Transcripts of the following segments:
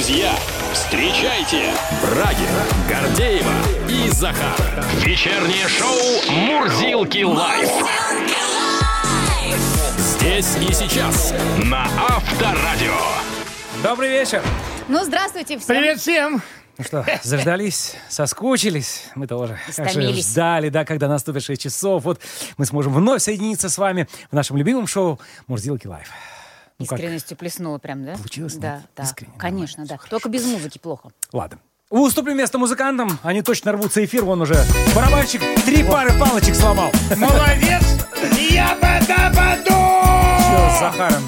друзья, встречайте Брагина, Гордеева и Захар. Вечернее шоу «Мурзилки лайф». Здесь и сейчас на Авторадио. Добрый вечер. Ну, здравствуйте всем. Привет всем! Ну что, заждались, соскучились? Мы тоже. Истомились. ждали, да, когда наступит 6 часов. Вот мы сможем вновь соединиться с вами в нашем любимом шоу «Мурзилки лайф». Ну как? Искренностью плеснула прям, да? Получилось, Да, нет? да. Искренне, Конечно, да. Только без музыки плохо. Ладно. Уступим место музыкантам, они точно рвутся эфир, вон уже барабанщик три пары палочек сломал. Молодец! Я бодабаду! Что с Захаром?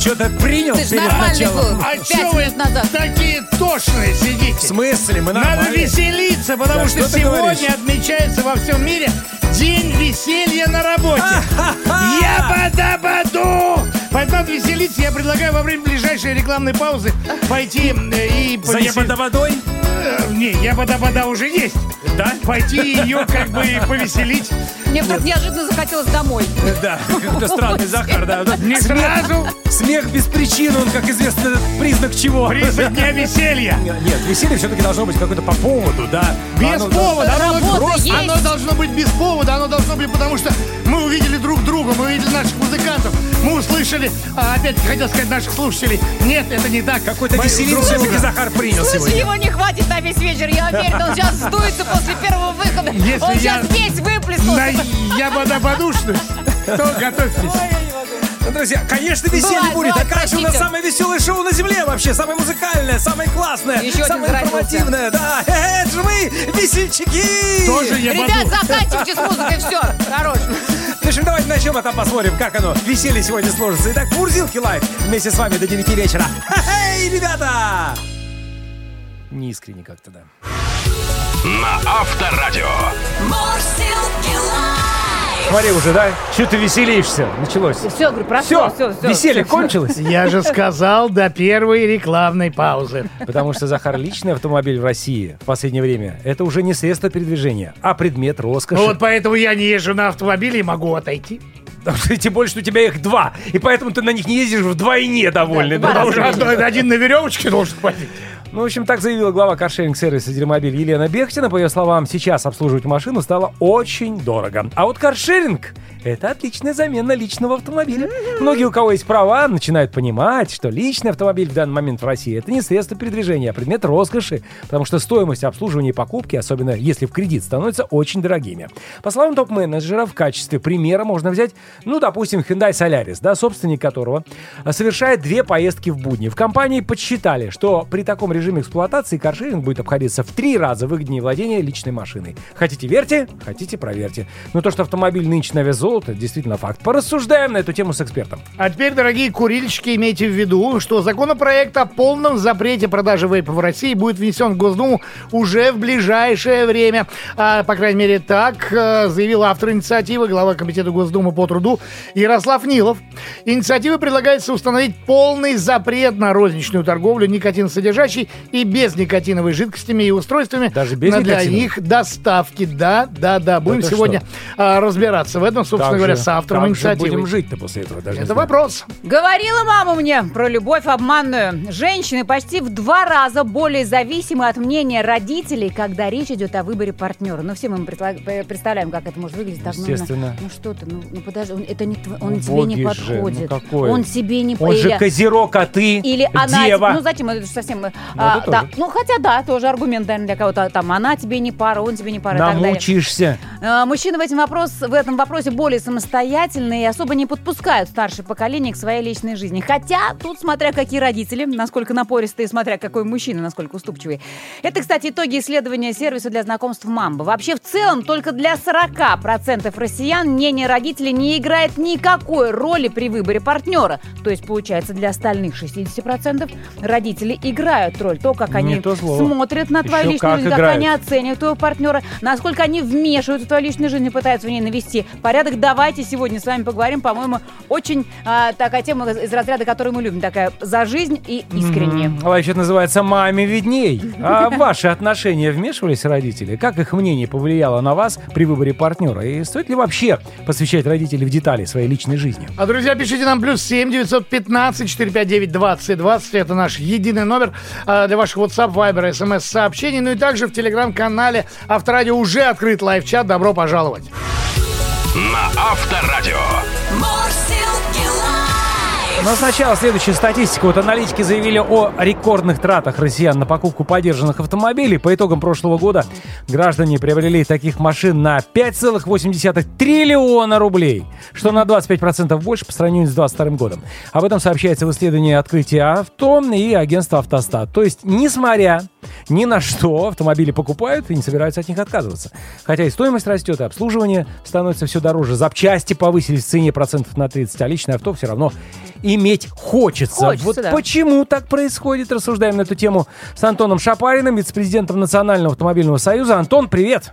Что-то принял Ты ж перед нормальный был. А Пять чё вы минут назад. такие тошные В сидите? смысле? Мы Надо нормально. веселиться, потому Да что что сегодня говоришь? отмечается во всем мире День веселья на работе. Я бодабаду! Поэтому надо веселиться. Я предлагаю во время ближайшей рекламной паузы пойти и За водой? Э, Не, я бодабада уже есть. Да? Пойти ее как бы повеселить. Мне вдруг неожиданно захотелось домой. Да, какой-то странный Захар, да. Не сразу Смех без причины, он, как известно, признак чего? признак дня веселья. Нет, веселье все-таки должно быть какое-то по поводу, да. Без повода. Оно, просто- оно должно быть без повода. Оно должно быть, потому что мы увидели друг друга, мы увидели наших музыкантов, мы услышали, а, опять хотел сказать, наших слушателей. Нет, это не так. Какой-то друг все-таки. Захар принял Слушай, сегодня. его не хватит на весь вечер. Я уверена, он сейчас сдуется после первого выхода. Если он я сейчас весь выплеснулся. На я подушность, то готовьтесь. Ну, друзья, конечно, веселье Бывает, будет. А бывает, как же у нас самое веселое шоу на земле вообще? Самое музыкальное, самое классное, Еще самое информативное. Да, Э, это же мы, весельчаки! Тоже я Ребят, заканчивайте с музыкой, все, хорош. В общем, давайте начнем, а там посмотрим, как оно веселье сегодня сложится. Итак, Мурзилки live вместе с вами до 9 вечера. Эй, ребята! Не искренне как-то, да. На Авторадио. Смотри уже, да? Что ты веселишься? Началось. Все, говорю, прошло, Все, все, все. веселье кончилось. Я же сказал до первой рекламной паузы. Потому что, Захар, личный автомобиль в России в последнее время это уже не средство передвижения, а предмет роскоши. Ну вот поэтому я не езжу на автомобиле и могу отойти. Тем более, что у тебя их два. И поэтому ты на них не ездишь вдвойне довольный. Да, Да, два уже Один на веревочке должен ходить. Ну, в общем, так заявила глава каршеринг-сервиса «Дермобиль» Елена Бехтина. По ее словам, сейчас обслуживать машину стало очень дорого. А вот каршеринг – это отличная замена личного автомобиля. Многие, у кого есть права, начинают понимать, что личный автомобиль в данный момент в России – это не средство передвижения, а предмет роскоши, потому что стоимость обслуживания и покупки, особенно если в кредит, становятся очень дорогими. По словам топ-менеджера, в качестве примера можно взять, ну, допустим, Hyundai Solaris, да, собственник которого совершает две поездки в будни. В компании подсчитали, что при таком режиме эксплуатации каршеринг будет обходиться в три раза выгоднее владения личной машиной. Хотите верьте, хотите проверьте. Но то, что автомобиль нынче на вес золота, действительно факт. Порассуждаем на эту тему с экспертом. А теперь, дорогие курильщики, имейте в виду, что законопроект о полном запрете продажи вейпов в России будет внесен в Госдуму уже в ближайшее время. А, по крайней мере, так э, заявил автор инициативы, глава Комитета Госдумы по труду Ярослав Нилов. Инициативой предлагается установить полный запрет на розничную торговлю и без никотиновой жидкостями и устройствами Даже без для никотиновой? их доставки. Да, да, да. Будем Это сегодня что? а, разбираться в этом, собственно Как говоря, же- с автором как же инициативы. будем жить-то после этого? Даже Это вопрос. Говорила мама мне про любовь обманную. Женщины почти в два раза более зависимы от мнения родителей, когда речь идет о выборе партнера. Ну, все мы представляем, как это может выглядеть. Так, ну, Естественно. Ну, что ты, ну, ну, подожди, он- это не тв- он Ну, тебе не боги же, ну, подходит. какой? Он тебе не Он же или- козерог, а ты Или она... дева. Ну, зачем? Это же совсем... Ну, а, да. ну, хотя да, тоже аргумент, наверное, для кого-то. Там, она тебе не пара, он тебе не пара и так далее. Намучишься. Э, Мужчины в, этом вопрос, в этом вопросе более самостоятельные и особо не подпускают старшее поколение к своей личной жизни. Хотя тут смотря какие родители, насколько напористые, смотря какой мужчина, насколько уступчивый. Это, кстати, итоги исследования сервиса для знакомств Мамба. Вообще, в целом, только для 40% россиян мнение родителей не играет никакой роли при выборе партнера. То есть, получается, для остальных 60% родители играют роль. То, как они смотрят на твою Еще личную как жизнь, как играют. они оценивают твоего партнера, насколько они вмешиваются в твою личную жизнь и пытаются в ней навести порядок. Давайте сегодня с вами поговорим, по-моему, очень а, такая тема из разряда, которую мы любим, такая за жизнь и искренне. Life это называется «Маме видней». А ваши отношения вмешивались родители? Как их мнение повлияло на вас при выборе партнера? И стоит ли вообще посвящать родителей в детали своей личной жизни? А, друзья, пишите нам плюс 7 915 459 20 20. Это наш единый номер. А, для ваших WhatsApp, Viber, SMS сообщений. Ну и также в телеграм-канале Авторадио уже открыт лайв-чат. Добро пожаловать. На Авторадио. Но сначала следующая статистика. Вот аналитики заявили о рекордных тратах россиян на покупку поддержанных автомобилей. По итогам прошлого года граждане приобрели таких машин на 5,8 триллиона рублей, что на 25% больше по сравнению с 2022 годом. Об этом сообщается в исследовании открытия авто и агентства «Автостат». То есть, несмотря ни на что, автомобили покупают и не собираются от них отказываться. Хотя и стоимость растет, и обслуживание становится все дороже. Запчасти повысились в цене процентов на 30, а личное авто все равно иметь хочется. Хочется, вот да. почему так происходит, рассуждаем на эту тему с Антоном Шапариным, вице-президентом Национального автомобильного союза. Антон, привет!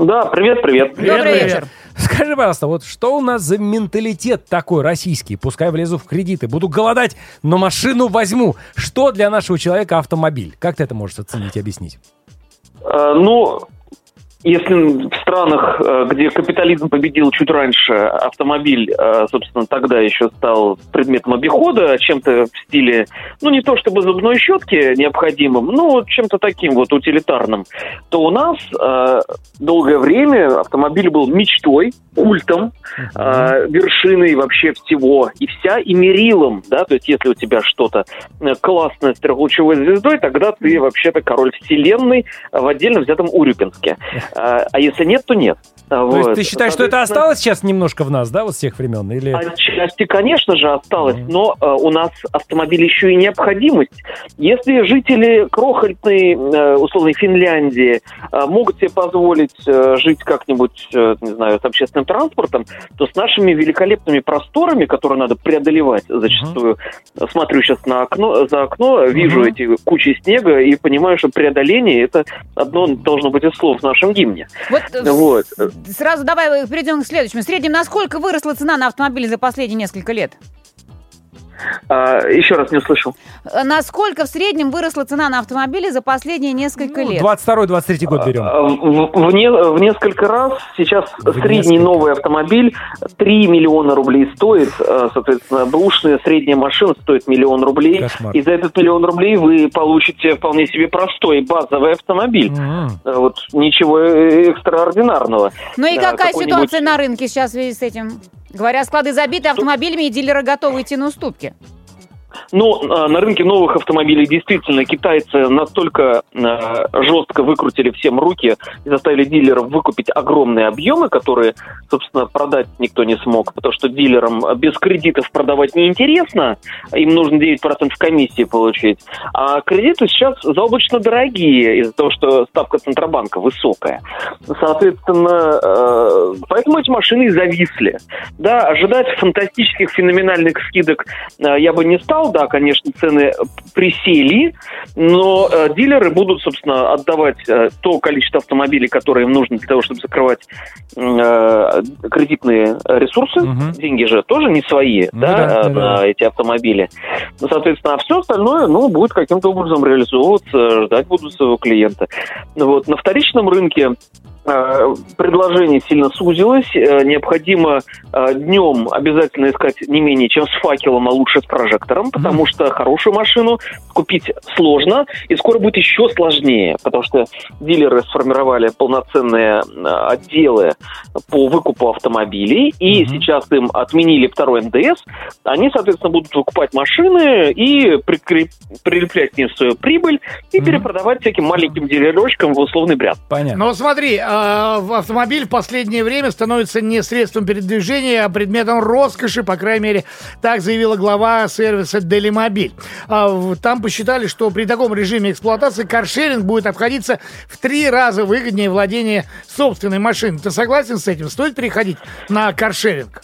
Да, привет, привет. Добрый привет. вечер. Скажи, пожалуйста, вот что у нас за менталитет такой российский? Пускай влезу в кредиты, буду голодать, но машину возьму. Что для нашего человека автомобиль? Как ты это можешь оценить и объяснить? Э, ну, если в странах, э, где капитализм победил чуть раньше, автомобиль, э, собственно, тогда еще стал предметом обихода, чем-то в стиле, ну, не то чтобы зубной щетки необходимым, но чем-то таким вот утилитарным, то у нас э, долгое время автомобиль был мечтой, культом, э, вершиной вообще всего, и вся, и мерилом, да, то есть если у тебя что-то э, классное с трехлучевой звездой, тогда ты вообще-то король вселенной в отдельно взятом Урюпинске. А а если нет, то нет. То Вот. есть ты считаешь, что это осталось сейчас немножко в нас, да, вот с тех времен? Или... Отчасти, конечно же, осталось, Мгм. но э, у нас автомобиль еще и необходимость. Если жители крохотной, э, условной Финляндии э, могут себе позволить э, жить как-нибудь, э, не знаю, с общественным транспортом, то с нашими великолепными просторами, которые надо преодолевать зачастую, смотрю сейчас на окно, за окно, вижу Мгм. эти кучи снега и понимаю, что преодоление это одно должно быть из слов в нашем гимне. Вот, э, Вот. сразу давай перейдем к следующему. В среднем, насколько выросла цена на автомобили за последние несколько лет? А, еще раз не услышал. Э, Насколько в среднем выросла цена на автомобили за последние несколько Ну, лет? 22-23 год берем. А, В, в не- в несколько раз сейчас В средний несколько. новый автомобиль 3 миллиона рублей стоит, а, соответственно, бэушная средняя машина стоит миллион рублей. Кошмар. И за этот миллион рублей вы получите вполне себе простой базовый автомобиль. А, Вот ничего э, экстраординарного. Ну и какая ситуация на рынке сейчас в связи с этим? Говорят, склады забиты автомобилями, и дилеры готовы идти на уступки. Но а, на рынке новых автомобилей действительно китайцы настолько а, жестко выкрутили всем руки и заставили дилеров выкупить огромные объемы, которые, собственно, продать никто не смог, потому что дилерам без кредитов продавать неинтересно, им нужно 9% комиссии получить. А кредиты сейчас заоблачно дорогие из-за того, что ставка Центробанка высокая. Соответственно, э, поэтому эти машины и зависли. Да, ожидать фантастических, феноменальных скидок я бы не стал. Да, конечно, цены присели, но э, дилеры будут, собственно, отдавать э, то количество автомобилей, которое им нужно для того, чтобы закрывать э, кредитные ресурсы. Мгм. Деньги же тоже не свои, Ну да, да, э, да. на эти автомобили. Ну, соответственно, а все остальное, ну, будет каким-то образом реализовываться, ждать будут своего клиента. Вот. На вторичном рынке предложение сильно сузилось. Э, Необходимо э, днем обязательно искать не менее чем с факелом, а лучше с прожектором, потому что хорошую машину купить сложно, и скоро будет еще сложнее, потому что дилеры сформировали полноценные э, отделы по выкупу автомобилей, и Мгм. сейчас им отменили второй НДС. Они, соответственно, будут выкупать машины и прикреп- прилеплять к ним свою прибыль и Мгм. перепродавать всяким маленьким дилерочкам в условный бряд. Понятно. Но смотри, а, автомобиль в последнее время становится не средством передвижения, а предметом роскоши, по крайней мере, так заявила глава сервиса Делимобиль. А, Там посчитали, что при таком режиме эксплуатации каршеринг будет обходиться в три раза выгоднее владения собственной машиной. Ты согласен с этим? Стоит переходить на каршеринг?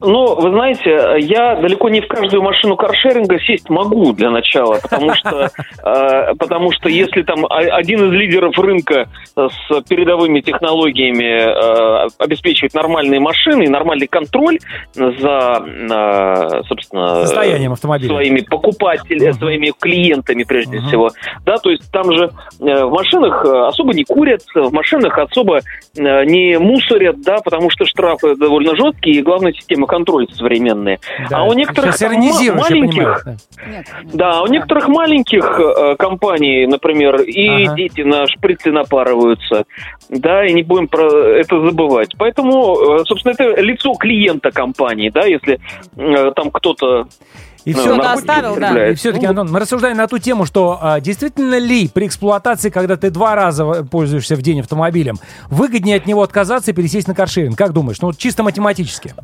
Ну, вы знаете, я далеко не в каждую машину каршеринга сесть могу для начала, потому что, э, потому что если там один из лидеров рынка с передовыми технологиями э, обеспечивает нормальные машины и нормальный контроль за, э, собственно, Состоянием автомобиля. своими покупателями, Мгм. своими клиентами прежде Мгм. всего. Да, то есть там же э, в машинах э, особо не курят, в машинах особо э, не мусорят, да, потому что штрафы довольно жесткие, и главная система климат-контроль современные. Да, а у некоторых маленьких, понимаю, да. Да, у некоторых маленьких э, компаний, например, и Ага. дети на шприцы напарываются, да, и не будем про это забывать. Поэтому, э, собственно, это лицо клиента компании, да, если э, там кто-то И э, все, наркотики оставил, да. И все-таки, Антон, мы рассуждаем на ту тему, что а, действительно ли при эксплуатации, когда ты два раза пользуешься в день автомобилем, выгоднее от него отказаться и пересесть на каршеринг? Как думаешь? Ну, вот чисто математически.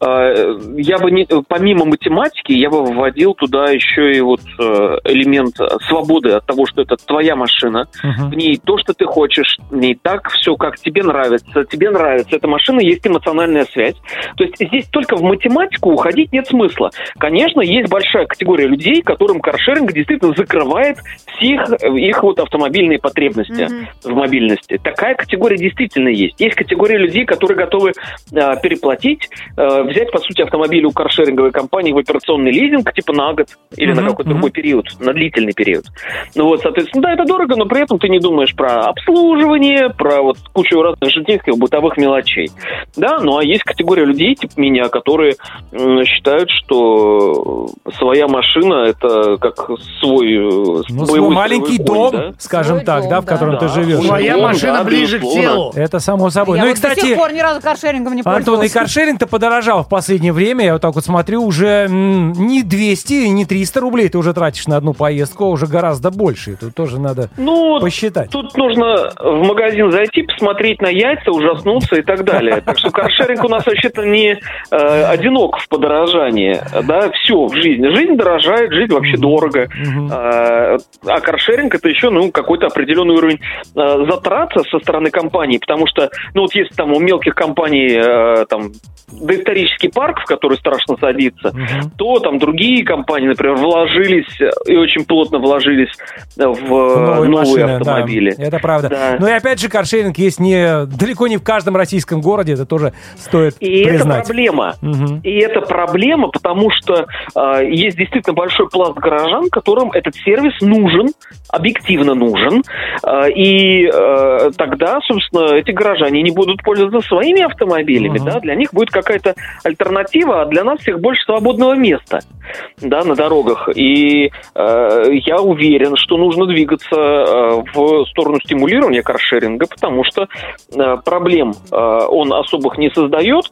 Э, Я бы не, помимо математики, я бы вводил туда еще и вот э, элемент свободы от того, что это твоя машина, Мгм. в ней то, что ты хочешь, в ней так все, как тебе нравится. Тебе нравится эта машина, есть эмоциональная связь. То есть здесь только в математику уходить нет смысла. Конечно, есть большая категория людей, которым каршеринг действительно закрывает всех их вот автомобильные потребности Мгм. в мобильности. Такая категория действительно есть. Есть категория людей, которые готовы э, переплатить, э, взять, по сути, автомобиль у каршеринговой компании в операционный лизинг, типа на год или на Мгм, какой-то мгм. другой период, на длительный период. Ну вот, соответственно, да, это дорого, но при этом ты не думаешь про обслуживание, про вот кучу разных житейских бытовых мелочей. Да, ну а есть категория людей, типа меня, которые м, считают, что своя машина это как свой, э, Ну, свой маленький конь, дом, да? скажем Свой так, дом, да, в да. котором ты Да. живешь. Твоя Ну, машина да, ближе к телу. Это само собой. Я ну и, вот до кстати, сих пор ни разу каршерингом не Антон, и каршеринг-то подорожал в последнее время. Я вот так вот смотрю, уже не 200, не 300 рублей ты уже тратишь на одну поездку, а уже гораздо больше. И Тут тоже надо Ну, посчитать. Тут нужно в магазин зайти, посмотреть на яйца, ужаснуться и так далее. Так что каршеринг у нас вообще-то не э, одинок в подорожании. Да, все в жизни. Жизнь дорожает, жизнь вообще дорого. Мгм. А, а каршеринг это еще ну, какой-то определенный уровень э, затрат со стороны компании, потому что, ну вот есть там у мелких компаний э, там доисторический парк, в который страшно садиться, Мгм. то там другие компании, например, вложились э, и очень плотно вложились э, в, новые, новые машины, автомобили. да, это правда. Да. Ну и опять же, каршеринг есть не далеко не в каждом российском городе, это тоже стоит И это признать. проблема. Мгм. И это проблема, потому что э, есть действительно большой пласт горожан, которым этот сервис нужен, объективно нужен. Э, и э, тогда, собственно, эти горожане не будут пользоваться своими автомобилями. Мгм. Да? Для них будет какая-то альтернатива, а для нас всех больше свободного места да, на дорогах. И э, я уверен, что нужно двигаться э, в сторону стимулирования каршеринга, потому что э, проблем э, он особых не создает,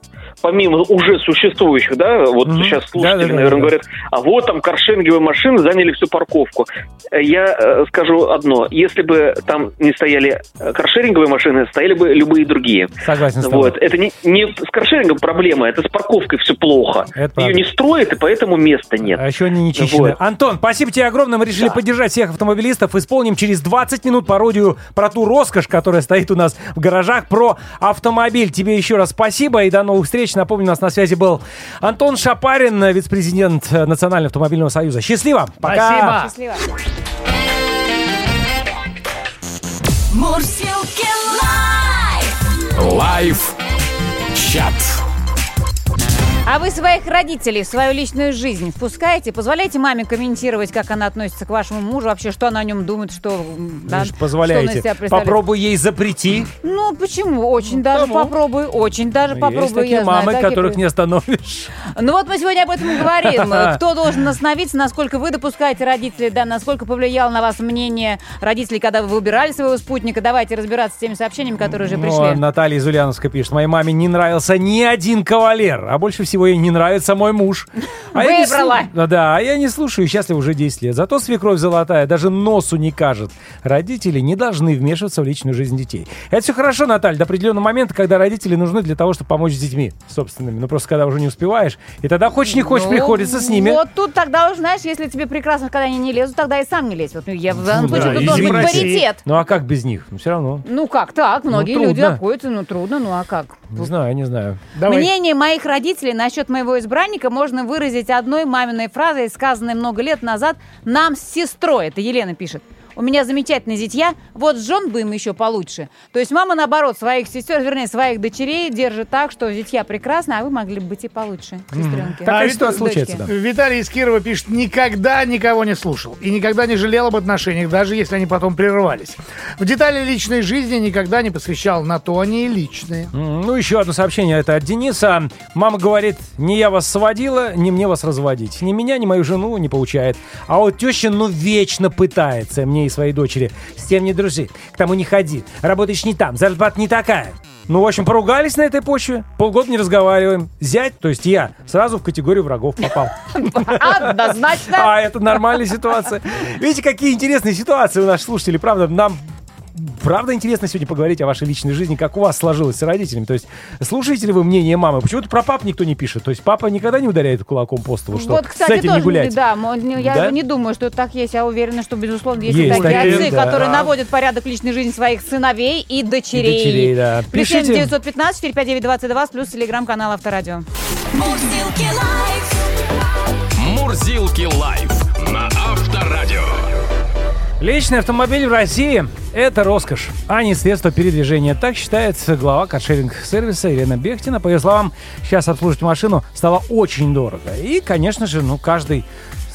помимо уже существующих, да, вот Мгм. сейчас слушатели, Да-да-да-да-да. наверное, говорят, а вот там каршеринговые машины заняли всю парковку. Э, Я э, скажу одно, если бы там не стояли э, каршеринговые машины, стояли бы любые другие. Согласен с тобой. Вот. Это не, не с каршерингом проблема, это с парковкой все плохо. Это правда. Ее не строят, и поэтому места нет. А еще они не чищены. Вот. Антон, спасибо тебе огромное. Мы решили Да. поддержать всех автомобилистов. Исполним через 20 минут пародию про ту роскошь, которая стоит у нас в гаражах, про автомобиль. Тебе еще раз спасибо и до новых встреч. Напомню, у нас на связи был Антон Шапарин, вице-президент Национального автомобильного союза. Счастливо! Пока! Спасибо. Счастливо. Мурзилки Live! Live чат. А вы своих родителей в свою личную жизнь впускаете? Позволяете маме комментировать, как она относится к вашему мужу, вообще, что она о нем думает, что, да, что Позволяете. представляет? Попробуй ей запрети. Ну, почему? Очень даже Тому. попробуй, очень даже попробуй. Есть такие я знаю, мамы, такие которых при- не остановишь. Ну вот мы сегодня об этом и говорим. Кто должен остановиться, насколько вы допускаете родителей, да, насколько повлияло на вас мнение родителей, когда вы выбирали своего спутника. Давайте разбираться с теми сообщениями, которые уже Ну, пришли. а Наталья из Ульяновска пишет. Моей маме не нравился ни один кавалер, а больше всего ей не нравится мой муж. А я не Выбрала. Да, а я не слушаю, счастлив уже 10 лет. Зато свекровь золотая, даже носу не кажет. Родители не должны вмешиваться в личную жизнь детей. Это все хорошо, Наталья, до определенного момента, когда родители нужны для того, чтобы помочь с детьми собственными. Ну, просто когда уже не успеваешь. И тогда хочешь не хочешь, Ну, приходится с ними. Вот тут тогда уже, знаешь, если тебе прекрасно, когда они не лезут, тогда и сам не лезь. Вот ну, я в данном Ну случае да, тут должен быть паритет. Ну, а как без них? Ну, все равно. Ну как так? Многие трудно. люди находятся, ну трудно, ну а как? Не знаю, не знаю. Давай. Мнение моих родителей насчет моего избранника можно выразить одной маминой фразой, сказанной много лет назад нам с сестрой. Это Елена пишет. У меня замечательные зятья, вот жен бы им еще получше. То есть мама, наоборот, своих сестер, вернее, своих дочерей держит так, что зятья прекрасны, а вы могли бы быть и получше, сестренки. Такая А, ситуация дочки. случается, да. Виталий из Кирова пишет, никогда никого не слушал и никогда не жалел об отношениях, даже если они потом прерывались. В детали личной жизни никогда не посвящал, на то они и личные. Ну, еще одно сообщение, это от Дениса. Мама говорит, не я вас сводила, не мне вас разводить. Ни меня, ни мою жену не получает. А вот теща, ну, вечно пытается мне и своей дочери. С тем не дружи, к тому не ходи. Работаешь не там, зарплата не такая. Ну, в общем, поругались на этой почве. Полгода не разговариваем. Зять, то есть я, сразу в категорию врагов попал. Однозначно. А, это нормальная ситуация. Видите, какие интересные ситуации у наших слушателей. Правда, нам Правда интересно сегодня поговорить о вашей личной жизни, как у вас сложилось с родителями. То есть слушаете ли вы мнение мамы? Почему-то про пап никто не пишет. То есть папа никогда не ударяет кулаком по столу, что вот, с кстати, этим не тоже, гулять. да, не- я Да? не думаю, что так есть. Я уверена, что, безусловно, есть, Есть такие такие, отцы, да. которые наводят порядок в личной жизни своих сыновей и дочерей. И дочерей, да. Плюс Пишите. 7 915 459 22 плюс телеграм-канал Авторадио. Мурзилки лайф. Мурзилки лайф на Авторадио. Личный автомобиль в России – это роскошь, а не средство передвижения. Так считает глава каршеринг-сервиса Елена Бехтина. По ее словам, сейчас обслуживать машину стало очень дорого. И, конечно же, ну, каждый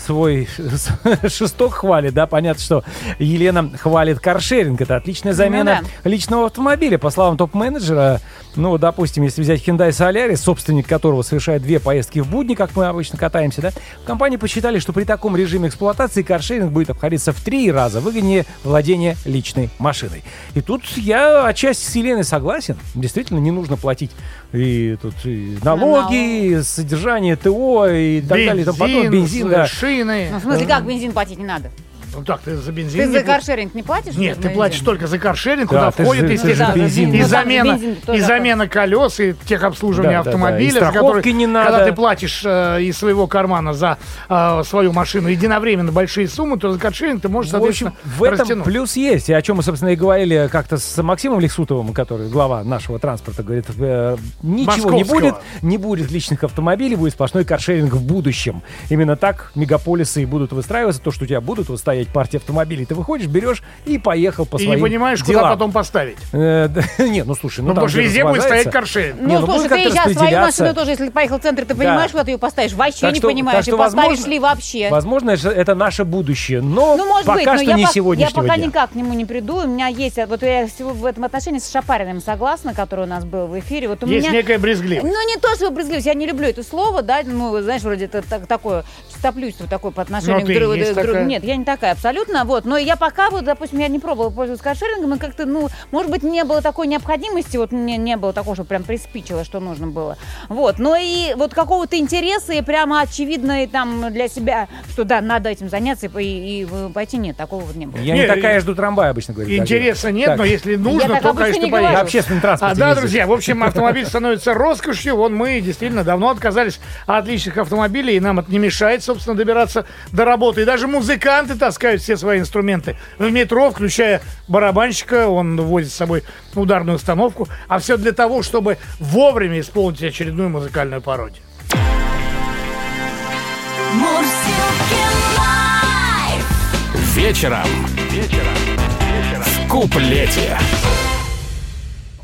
свой шесток хвалит, да, понятно, что Елена хвалит каршеринг, это отличная замена Ну личного автомобиля. По словам топ-менеджера, ну, допустим, если взять Hyundai Solaris, собственник которого совершает две поездки в будни, как мы обычно катаемся, да, в компании посчитали, что при таком режиме эксплуатации каршеринг будет обходиться в три раза выгоднее владения личной машиной. И тут я отчасти с Еленой согласен. Действительно, не нужно платить и тут и налоги, и содержание ТО и так далее, и тому подобное, бензин, да. шины. Ну, в смысле, как бензин платить не надо? Ну так, ты за бензин Ты не за каршеринг не платишь? Нет, ты бензин? платишь только за каршеринг, Да, куда ты входит, же- естественно, бензин. и Ну, замена, бензин и замена колес, и техобслуживание Да, да, да. автомобиля, И который- не надо. когда ты платишь э, из своего кармана за э, свою машину единовременно большие суммы, то за каршеринг ты можешь, В общем, соответственно, в этом растянуть. плюс есть. И о чем мы, собственно, и говорили как-то с Максимом Лексутовым, который глава нашего транспорта, говорит, э, ничего не будет, не будет личных автомобилей, будет сплошной каршеринг в будущем. Именно так мегаполисы и будут выстраиваться, то, что у тебя будут вот стоять партии автомобилей. Ты выходишь, берешь и поехал по И не своим понимаешь, делам. куда потом поставить. Э, да, не, ну слушай, ну, Ну, там же везде будет стоять каршеринг. Ну, Не, ну, слушай, будет ты сейчас свою машину тоже, если ты поехал в центр, ты понимаешь, куда ты ее поставишь? Вообще Так не что- понимаешь, и поставишь ли вообще. Возможно, это, наше будущее, но Ну, может пока быть, но что я, не сегодняшнего я пока дня. никак к нему не приду. У меня есть, вот я всего в этом отношении с Шапариным согласна, который у нас был в эфире. Вот у Есть меня... некая брезгливость. Ну, не то, что брезгливость, я не люблю это слово, да, ну, знаешь, вроде это так- такое чистоплюйство такое по отношению Ну, к другу. Нет, я не такая абсолютно, вот. Но я пока вот, допустим, я не пробовала пользоваться каршерингом, и как-то, ну, может быть, не было такой необходимости, вот мне не было такого, что прям приспичило, что нужно было. Вот, но и вот какого-то интереса и прямо очевидно и там для себя, что да, надо этим заняться и, и пойти, нет, такого вот не было. Я Не, не такая жду трамвая обычно говорю. Интереса нет, Так. но если нужно, так то, конечно, говорю. На общественном А, да, друзья, в общем, автомобиль становится роскошью. Вон мы действительно давно отказались от личных автомобилей, и нам это не мешает, собственно, добираться до работы. И даже музыканты таскают все свои инструменты в метро, включая барабанщика, он возит с собой ударную установку. А все для того, чтобы вовремя исполнить очередную музыкальную пародию. Live. Вечером. Вечером. В куплете.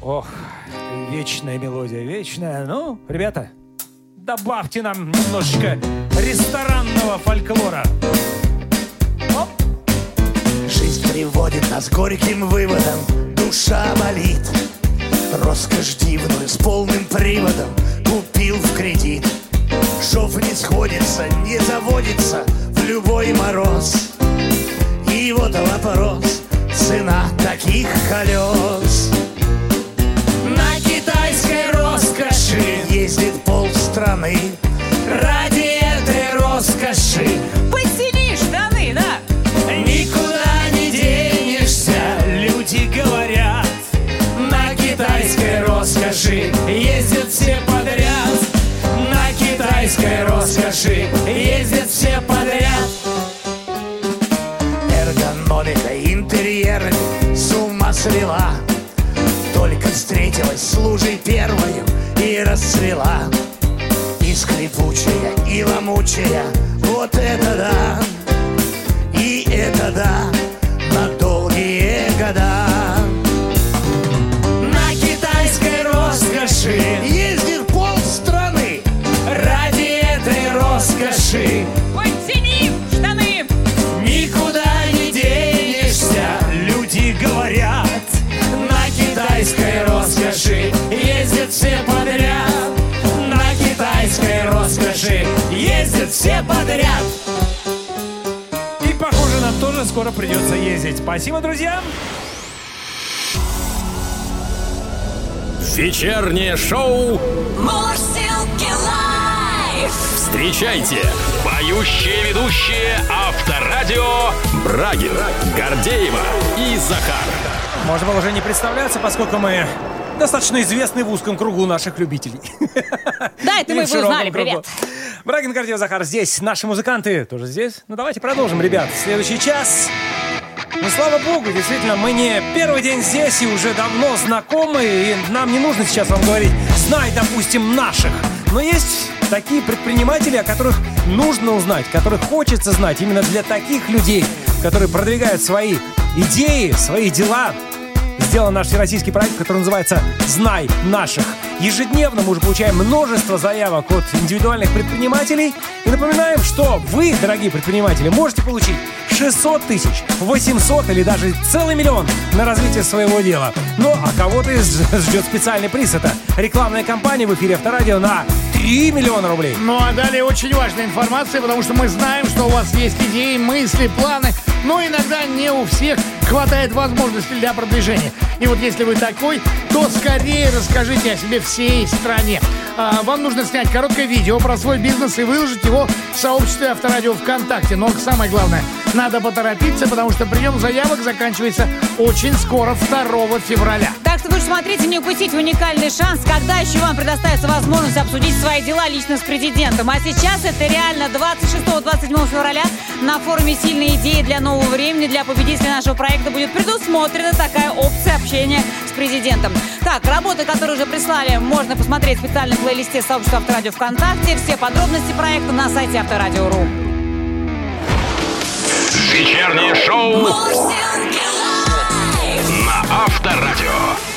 Ох, вечная мелодия, вечная. Ну, ребята, добавьте нам немножечко ресторанного фольклора. Жизнь приводит нас к горьким выводам. Душа болит. Роскошь дивную с полным приводом. Купил в кредит. Шов не сходится, не заводится В любой мороз. И вот вопрос. Цена таких колес. На китайской роскоши Ездит полстраны. Ради этой роскоши российской роскоши ездят все подряд. Эргономика интерьеры с ума свела, только встретилась с лужей первою и расцвела. И скрипучая, и ломучая, вот это да, и это да, на долгие года. На китайской роскоши скажи. Подтяни штаны. Никуда не денешься, люди говорят. На китайской роскоши ездят все подряд. На китайской роскоши ездят все подряд. И похоже нам тоже скоро придется ездить. Спасибо, друзья! Вечернее шоу. «Морси» Встречайте. Поющие ведущие Авторадио Брагин, Гордеева и Захар. Можно было уже не представляться, поскольку мы достаточно известны в узком кругу наших любителей. Да, это мы бы узнали. кругу. Привет. Брагин, Гордеев, Захар здесь. Наши музыканты тоже здесь. Ну, давайте продолжим, ребят. Следующий час. Ну, слава богу, действительно, мы не первый день здесь и уже давно знакомы, и нам не нужно сейчас вам говорить «знай, допустим, наших». Но есть такие предприниматели, о которых нужно узнать, которых хочется знать именно для таких людей, которые продвигают свои идеи, свои дела, сделан наш всероссийский проект, который называется «Знай наших». Ежедневно мы уже получаем множество заявок от индивидуальных предпринимателей. И напоминаем, что вы, дорогие предприниматели, можете получить 600 тысяч, 800 или даже целый миллион на развитие своего дела. Ну, а кого-то ждет специальный приз. Это рекламная кампания в эфире Авторадио на 3 миллиона рублей. Ну а далее очень важная информация, потому что мы знаем, что у вас есть идеи, мысли, планы, но иногда не у всех хватает возможностей для продвижения. И вот если вы такой, то скорее расскажите о себе всей стране. А, вам нужно снять короткое видео про свой бизнес и выложить его в сообществе Авторадио ВКонтакте. Но самое главное, надо поторопиться, потому что прием заявок заканчивается очень скоро, 2 февраля. Так что вы же смотрите, не упустите уникальный шанс, когда еще вам предоставится возможность обсудить свои дела лично с президентом. А сейчас это реально 26-27 февраля на форуме «Сильные идеи для нового времени» для победителя нашего проекта будет предусмотрена такая опция общения с президентом. Так, работы, которые уже прислали, можно посмотреть в специальном плейлисте сообщества Авторадио ВКонтакте. Все подробности проекта на сайте Авторадио.ру. Вечернее шоу на Авторадио.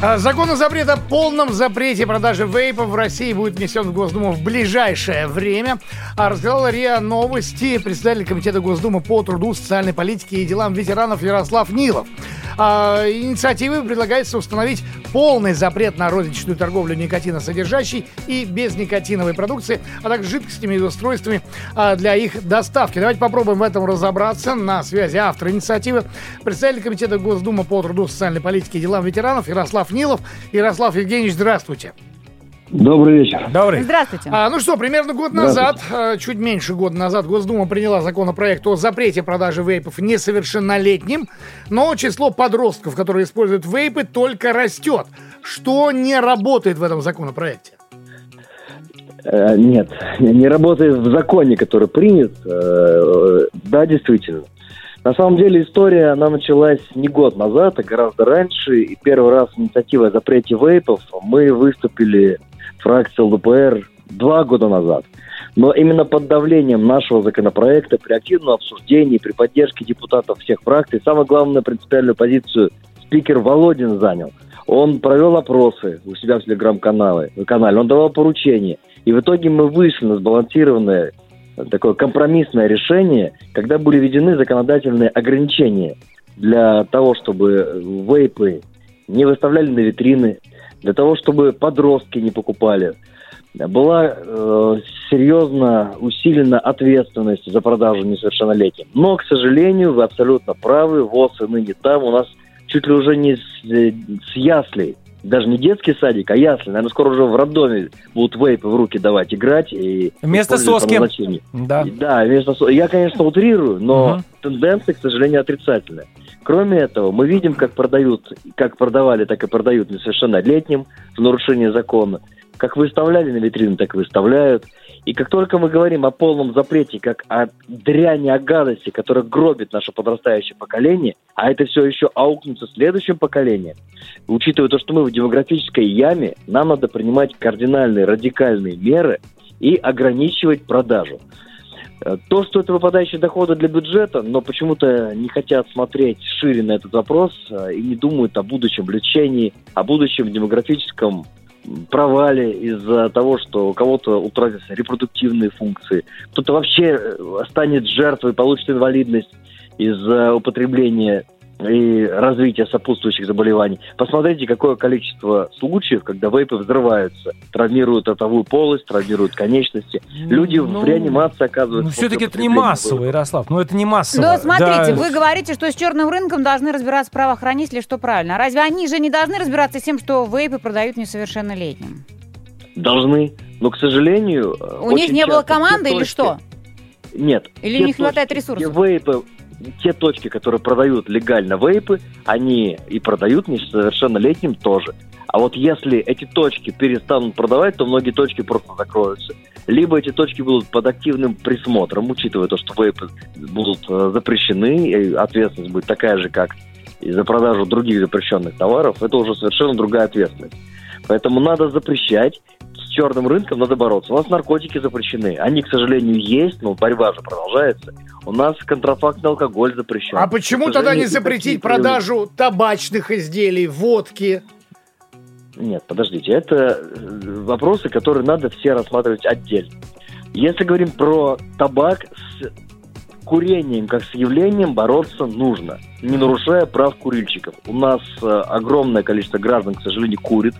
А, Закон о запрете полном запрете продажи вейпов в России будет внесен в Госдуму в ближайшее время. А рассказал РИА Новости председатель Комитета Госдумы по труду, социальной политике и делам ветеранов Ярослав Нилов. А, инициативой предлагается установить полный запрет на розничную торговлю никотиносодержащей и безникотиновой продукции, а также жидкостями и устройствами а, для их доставки. Давайте попробуем в этом разобраться. На связи автор инициативы, председатель Комитета Госдумы по труду, социальной политике и делам ветеранов Ярослав Нилов. Ярослав Евгеньевич, здравствуйте. Добрый вечер. Добрый. Здравствуйте. А, ну что, примерно год назад, э, чуть меньше года назад, Госдума приняла законопроект о запрете продажи вейпов несовершеннолетним, но число подростков, которые используют вейпы, только растет. Что не работает в этом законопроекте? Э, нет, не работает в законе, который принят. Э, э, да, действительно. На самом деле история, она началась не год назад, а гораздо раньше. И первый раз инициатива о запрете вейпов мы выступили фракция ЛДПР два года назад. Но именно под давлением нашего законопроекта, при активном обсуждении, при поддержке депутатов всех фракций, самую главную принципиальную позицию спикер Володин занял. Он провел опросы у себя в телеграм-канале, канале, он давал поручения. И в итоге мы вышли на сбалансированное такое компромиссное решение, когда были введены законодательные ограничения для того, чтобы вейпы не выставляли на витрины, для того, чтобы подростки не покупали. Была э, серьезно усилена ответственность за продажу несовершеннолетним. Но, к сожалению, вы абсолютно правы, ВОЗ и ныне там у нас чуть ли уже не с, э, с яслей, даже не детский садик, а ясли. Наверное, скоро уже в роддоме будут вейпы в руки давать играть. И Вместо соски. Да. Да, вместо со- Я, конечно, утрирую, но Мгм. тенденция, к сожалению, отрицательная. Кроме этого, мы видим, как продают, как продавали, так и продают несовершеннолетним в нарушении закона. Как выставляли на витрины, так и выставляют. И как только мы говорим о полном запрете, как о дряни, о гадости, которая гробит наше подрастающее поколение, а это все еще аукнется следующим поколением, учитывая то, что мы в демографической яме, нам надо принимать кардинальные, радикальные меры и ограничивать продажу. Э, То, что это выпадающие доходы для бюджета, но почему-то не хотят смотреть шире на этот вопрос э, и не думают о будущем лечении, о будущем демографическом провале из-за того, что у кого-то утратятся репродуктивные функции, кто-то вообще э, станет жертвой, получит инвалидность из-за употребления и развития сопутствующих заболеваний. Посмотрите, какое количество случаев, когда вейпы взрываются, травмируют ротовую полость, травмируют конечности. Люди ну, в реанимации оказываются. Ну, все-таки это не массово, вейпа. Ярослав. Ну, это не массово. Но смотрите, Да. вы говорите, что с черным рынком должны разбираться правоохранители, что правильно. А разве они же не должны разбираться с тем, что вейпы продают несовершеннолетним? Должны. Но, к сожалению... э, У них не было команды или что? Нет. Или не хватает ресурсов? Вейпы, те точки, которые продают легально вейпы, они и продают несовершеннолетним тоже. А вот если эти точки перестанут продавать, то многие точки просто закроются. Либо эти точки будут под активным присмотром, учитывая то, что вейпы будут э, запрещены, и ответственность будет такая же, как и за продажу других запрещенных товаров, это уже совершенно другая ответственность. Поэтому надо запрещать, черным рынком надо бороться. У нас наркотики запрещены. Они, к сожалению, есть, но борьба же продолжается. У нас контрафактный алкоголь запрещен. А почему тогда не запретить продажу табачных изделий, водки? Нет, подождите, это э, вопросы, которые надо все рассматривать отдельно. Если говорим про табак, с курением как с явлением бороться нужно, не нарушая прав курильщиков. У нас э, огромное количество граждан, к сожалению, курит,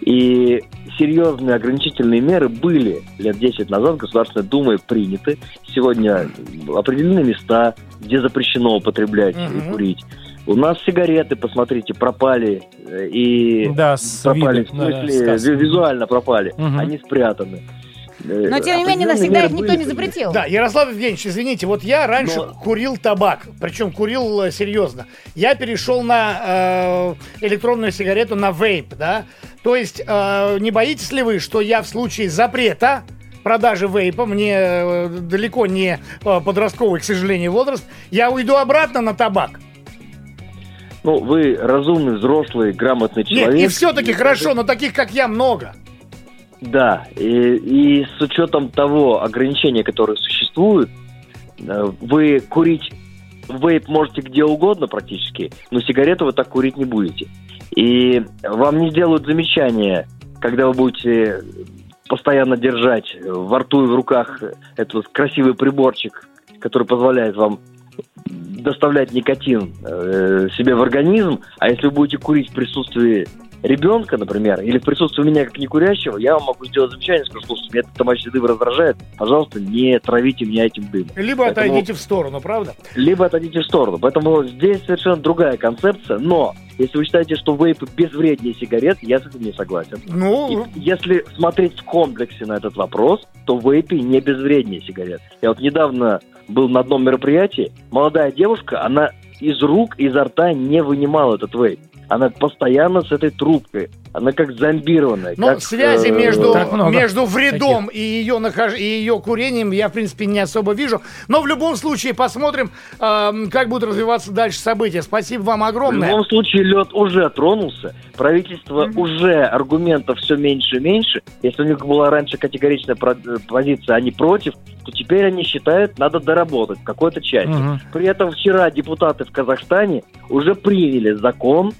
и серьезные ограничительные меры были лет 10 назад Государственной Думой приняты. Сегодня определены места, где запрещено употреблять и Мгм. курить. У нас сигареты, посмотрите, пропали э, и Да, пропали, виду, в да, да, смысле, ви- визуально пропали. Мгм. Они спрятаны. Э, Но, тем не менее, навсегда их никто не запретил. Да, Ярослав Евгеньевич, извините, вот я раньше Но- курил табак, причем курил э, серьезно. Я перешел на э, электронную сигарету, на вейп, да. То есть, э, не боитесь ли вы, что я в случае запрета продажи вейпа, мне э, далеко не э, подростковый, к сожалению, возраст, я уйду обратно на табак? Ну, вы разумный, взрослый, грамотный человек. Нет, и все-таки хорошо, но таких, как я, много. Да, и, и с учетом того ограничения, которое существует, э, вы курить вейп можете где угодно практически, но сигарету вы так курить не будете. И вам не сделают замечания, когда вы будете постоянно держать во рту и в руках этот красивый приборчик, который позволяет вам доставлять никотин э, себе в организм, а если вы будете курить в присутствии ребенка, например, или в присутствии меня как некурящего, я вам могу сделать замечание, скажу, слушайте, меня этот табачный дым раздражает, пожалуйста, не травите меня этим дымом. Либо Поэтому- отойдите в сторону, правда? Либо отойдите в сторону. Поэтому здесь совершенно другая концепция, но если вы считаете, что вейпы безвреднее сигарет, я с этим не согласен. Ну, И если смотреть в комплексе на этот вопрос, то вейпы не безвреднее сигарет. Я вот недавно был на одном мероприятии, молодая девушка, она из рук, изо рта не вынимала этот вейп. Она постоянно с этой трубкой. Она как зомбированная. Но как, связи э, между, между вредом и ее, нахож... и ее курением я, в принципе, не особо вижу. Но в любом случае посмотрим, эм, как будут развиваться дальше события. Спасибо вам В огромное. любом случае лед уже тронулся, правительство уже аргументов все меньше и меньше. Если у них была раньше категоричная э, позиция, они против, то теперь они считают, надо доработать в какой-то части. Мгм. При этом вчера депутаты в Казахстане уже приняли закон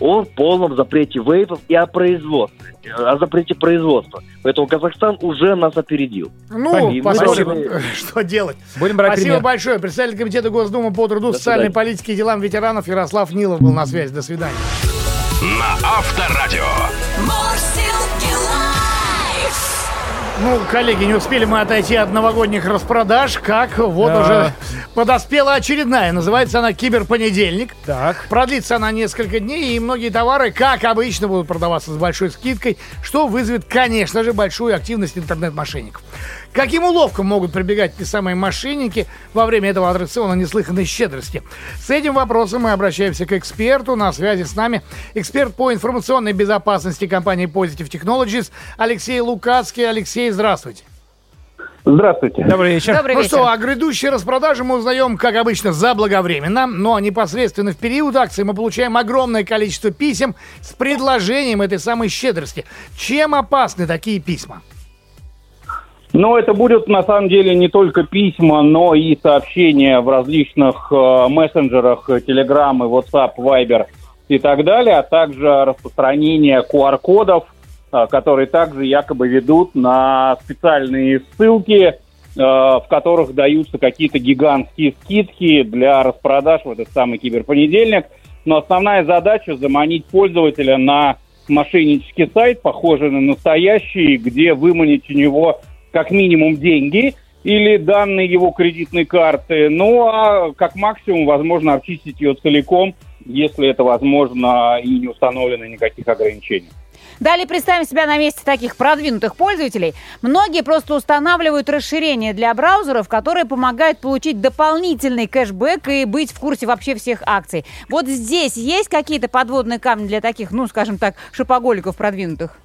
о полном запрете вейпов и о производстве, э, о запрете производства. Поэтому Казахстан уже нас опередил. Ну, И посмотрим, что делать. Будем брать Спасибо пример. большое. Председатель комитета Госдумы по труду, До социальной свидания. политике и делам ветеранов Ярослав Нилов был на связи. До свидания. На Авторадио. Ну, коллеги, не успели мы отойти от новогодних распродаж, как вот Да. уже подоспела очередная. Называется она «Киберпонедельник». Так. Продлится она несколько дней, и многие товары, как обычно, будут продаваться с большой скидкой, что вызовет, конечно же, большую активность интернет-мошенников. Каким уловкам могут прибегать те самые мошенники во время этого аттракциона неслыханной щедрости? С этим вопросом мы обращаемся к эксперту. На связи с нами эксперт по информационной безопасности компании Positive Technologies Алексей Лукацкий. Алексей, здравствуйте. Здравствуйте. Добрый вечер. Добрый ну вечер. что, о грядущей распродаже мы узнаем, как обычно, заблаговременно, но непосредственно в период акции мы получаем огромное количество писем с предложением этой самой щедрости. Чем опасны такие письма? Но это будут на самом деле не только письма, но и сообщения в различных э, мессенджерах, Telegram, WhatsApp, Viber и так далее, а также распространение QR-кодов, э, которые также якобы ведут на специальные ссылки, э, в которых даются какие-то гигантские скидки для распродаж в этот самый киберпонедельник. Но основная задача заманить пользователя на мошеннический сайт, похожий на настоящий, где выманить у него как минимум деньги или данные его кредитной карты, ну а как максимум, возможно, очистить ее целиком, если это возможно и не установлено никаких ограничений. Далее представим себя на месте таких продвинутых пользователей. Многие просто устанавливают расширения для браузеров, которые помогают получить дополнительный кэшбэк и быть в курсе вообще всех акций. Вот здесь есть какие-то подводные камни для таких, ну, скажем так, шопоголиков продвинутых?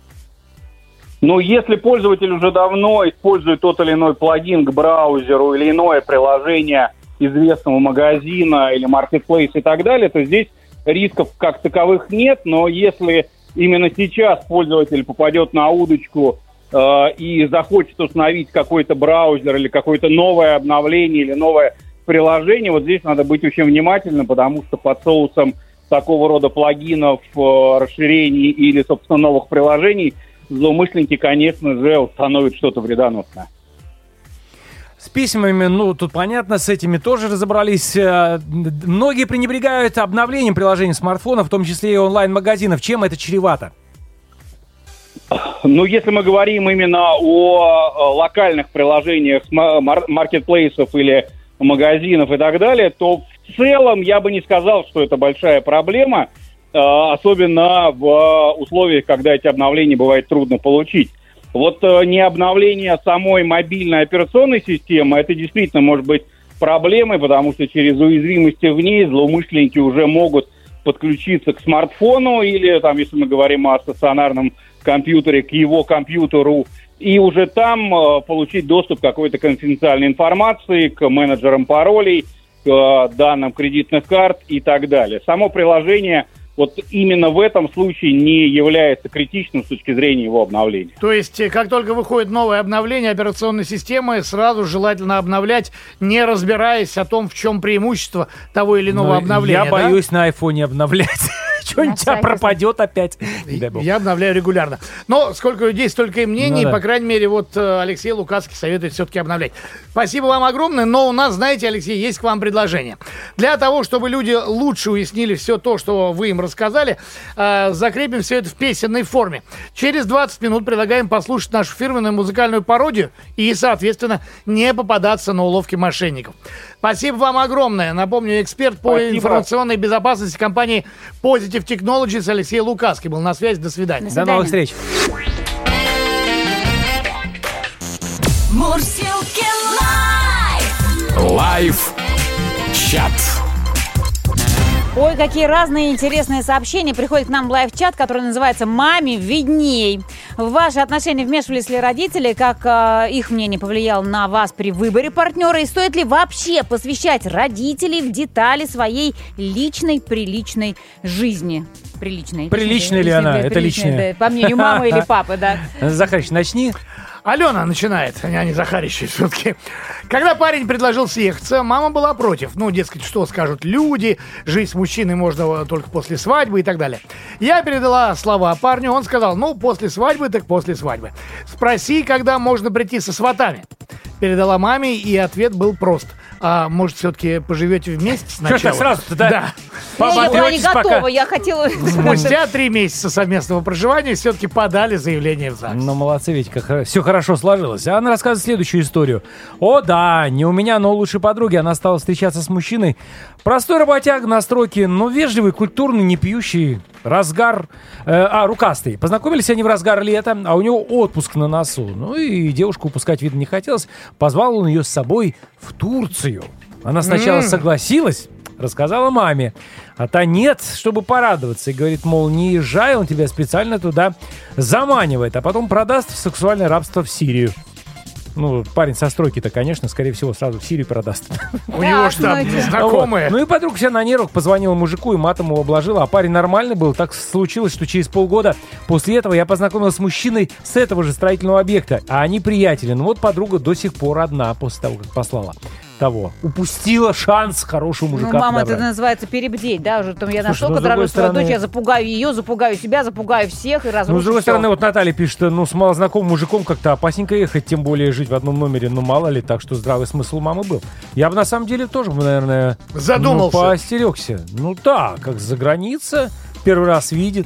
Но если пользователь уже давно использует тот или иной плагин к браузеру или иное приложение известного магазина или маркетплейс и так далее, то здесь рисков как таковых нет, но если именно сейчас пользователь попадет на удочку э, и захочет установить какой-то браузер или какое-то новое обновление или новое приложение, вот здесь надо быть очень внимательным, потому что под соусом такого рода плагинов, э, расширений или, собственно, новых приложений злоумышленники, конечно же, установят что-то вредоносное. С письмами, ну, тут понятно, с этими тоже разобрались. Э, Многие пренебрегают обновлением приложений смартфонов, в том числе и онлайн-магазинов. Чем это чревато? Ну, если мы говорим именно о э, локальных приложениях маркетплейсов или магазинов и так далее, то в целом я бы не сказал, что это большая проблема, особенно в э, условиях, когда эти обновления бывает трудно получить. Вот э, не обновление самой мобильной операционной системы, это действительно может быть проблемой, потому что через уязвимости в ней злоумышленники уже могут подключиться к смартфону или, там, если мы говорим о стационарном компьютере, к его компьютеру, и уже там э, получить доступ к какой-то конфиденциальной информации, к менеджерам паролей, к э, данным кредитных карт и так далее. Само приложение вот именно в этом случае не является критичным с точки зрения его обновления. То есть, э, как только выходит новое обновление операционной системы, сразу желательно обновлять, не разбираясь о том, в чем преимущество того или иного Ну, обновления. Я да? боюсь на айфоне обновлять. Что-нибудь у тебя пропадет опять. Я обновляю регулярно. Но сколько людей, столько и мнений. Ну. По крайней мере, вот э, Алексей Лукацкий советует все-таки обновлять. Спасибо вам огромное. Но у нас, знаете, Алексей, есть к вам предложение. Для того, чтобы люди лучше уяснили все то, что вы им рассказали, э, закрепим все это в песенной форме. Через 20 минут предлагаем послушать нашу фирменную музыкальную пародию и, соответственно, не попадаться на уловки мошенников. Спасибо вам огромное. Напомню, эксперт по Спасибо. информационной безопасности компании Positive Technologies Алексей Лукаский был на связи. До свидания. До новых встреч. Мурзилки Live! Live чат. Ой, какие разные интересные сообщения приходят к нам в live-чат, который называется «Маме видней». В ваши отношения вмешивались ли родители? Как э, их мнение повлияло на вас при выборе партнера? И стоит ли вообще посвящать родителей в детали своей личной, приличной жизни? Приличной. Приличная ли она? Это личная. По мнению мамы или папы, да. Захарич, начни. Алена начинает, а не Захарич все-таки. Когда парень предложил съехаться, мама была против. Ну, дескать, что скажут люди, жить с мужчиной можно только после свадьбы и так далее. Я передала слова парню, он сказал, ну, после свадьбы, так после свадьбы. Спроси, когда можно прийти со сватами. Передала маме, и ответ был прост. А может, все-таки поживете вместе сначала? Что-то сразу-то, да? Да. Я, я была не Побойтесь пока. готова, я хотела... Спустя три месяца совместного проживания все-таки подали заявление в ЗАГС. Ну, молодцы, ведь как все хорошо сложилось. А Она рассказывает следующую историю. О, да, не у меня, но у лучшей подруги. Она стала встречаться с мужчиной. Простой работяг на стройке, но вежливый, культурный, не пьющий. Разгар... э, а, рукастый. Познакомились они в разгар лета, а у него отпуск на носу. Ну и девушку упускать, видно, не хотелось. Позвал он ее с собой в Турцию. Она сначала согласилась, рассказала маме. А та нет, чтобы порадоваться. И говорит, мол, не езжай, он тебя специально туда заманивает, а потом продаст в сексуальное рабство в Сирию. Ну, парень со стройки-то, конечно, скорее всего, сразу в Сирию продаст. У него же там смотрите. знакомые. Ну и подруга вся на нервах позвонила мужику и матом его обложила. А парень нормальный был. Так случилось, что через полгода после этого я познакомилась с мужчиной с этого же строительного объекта. А они приятели. Ну вот подруга до сих пор одна после того, как послала. Того. Упустила шанс хорошего мужика Ну, мама, это подобрать. называется перебдеть, да, уже там я Слушай, настолько ну, дорожу свою стороны- дочь, я запугаю ее, запугаю себя, запугаю всех и разрушу Ну, с другой всё. стороны, вот Наталья пишет, ну, с малознакомым мужиком как-то опасненько ехать, тем более жить в одном номере, ну, мало ли, так что здравый смысл мамы был. Я бы, на самом деле, тоже наверное... Задумался. Ну, поостерегся. Ну, да, как за граница, первый раз видит.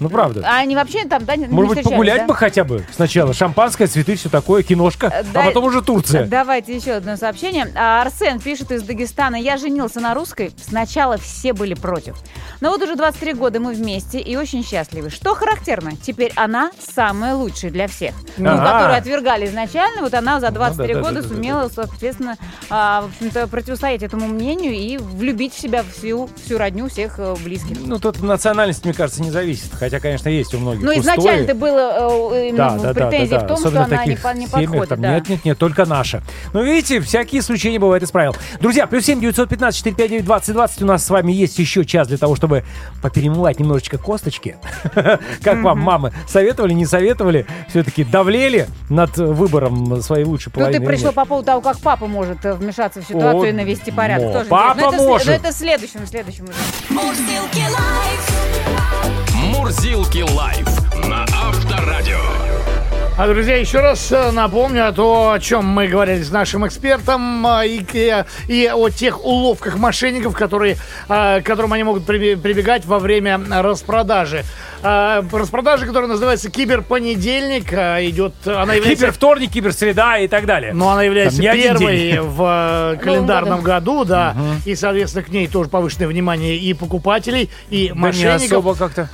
Ну, правда. А они вообще там, да, не Может быть, погулять да? бы хотя бы сначала. Шампанское, цветы, все такое, киношка, Э, а дай- потом уже Турция. Давайте еще одно сообщение. А, Арсен пишет из Дагестана. Я женился на русской. Сначала все были против. Но вот уже 23 года мы вместе и очень счастливы. Что характерно, теперь она самая лучшая для всех. Ну, Ага. которую отвергали изначально, вот она за 23 Ну да, да, года да, да, сумела, соответственно, а, в общем-то, противостоять этому мнению и влюбить в себя всю, всю родню всех э, близких. Ну, тут национальность, мне кажется, не зависит. Хотя, конечно, есть у многих Ну, устои. изначально-то было э, именно Да, да, да, претензии да, да. в том, Особенно что она не, по- не семьях, подходит. там, да. Нет, нет, нет, только наша. Ну, видите, всякие исключения бывают из правил. Друзья, плюс 7 915 459 20 20 у нас с вами есть еще час для того, чтобы поперемывать немножечко косточки. Как вам, мамы, советовали, не советовали? Все-таки давлели над выбором своей лучшей Ну, ты половины? или пришло нет? по поводу того, как папа может э, вмешаться в ситуацию и навести порядок. папа. Но это, может. но это в следующем, в следующем уже. Мурзилки лайф. Мурзилки лайф на Авторадио. А, друзья, еще раз э, напомню о том, о чем мы говорили с нашим экспертом а, и, к- и о тех уловках мошенников, которые, а, к которым они могут прибегать во время распродажи. А, Распродажа, которая называется Киберпонедельник, а, идет, она является... Кибервторник, киберсреда и так далее. Но она является не первой в э, календарном году, да. И, соответственно, к ней тоже повышенное внимание и покупателей, и Да не мошенников. особо как-то.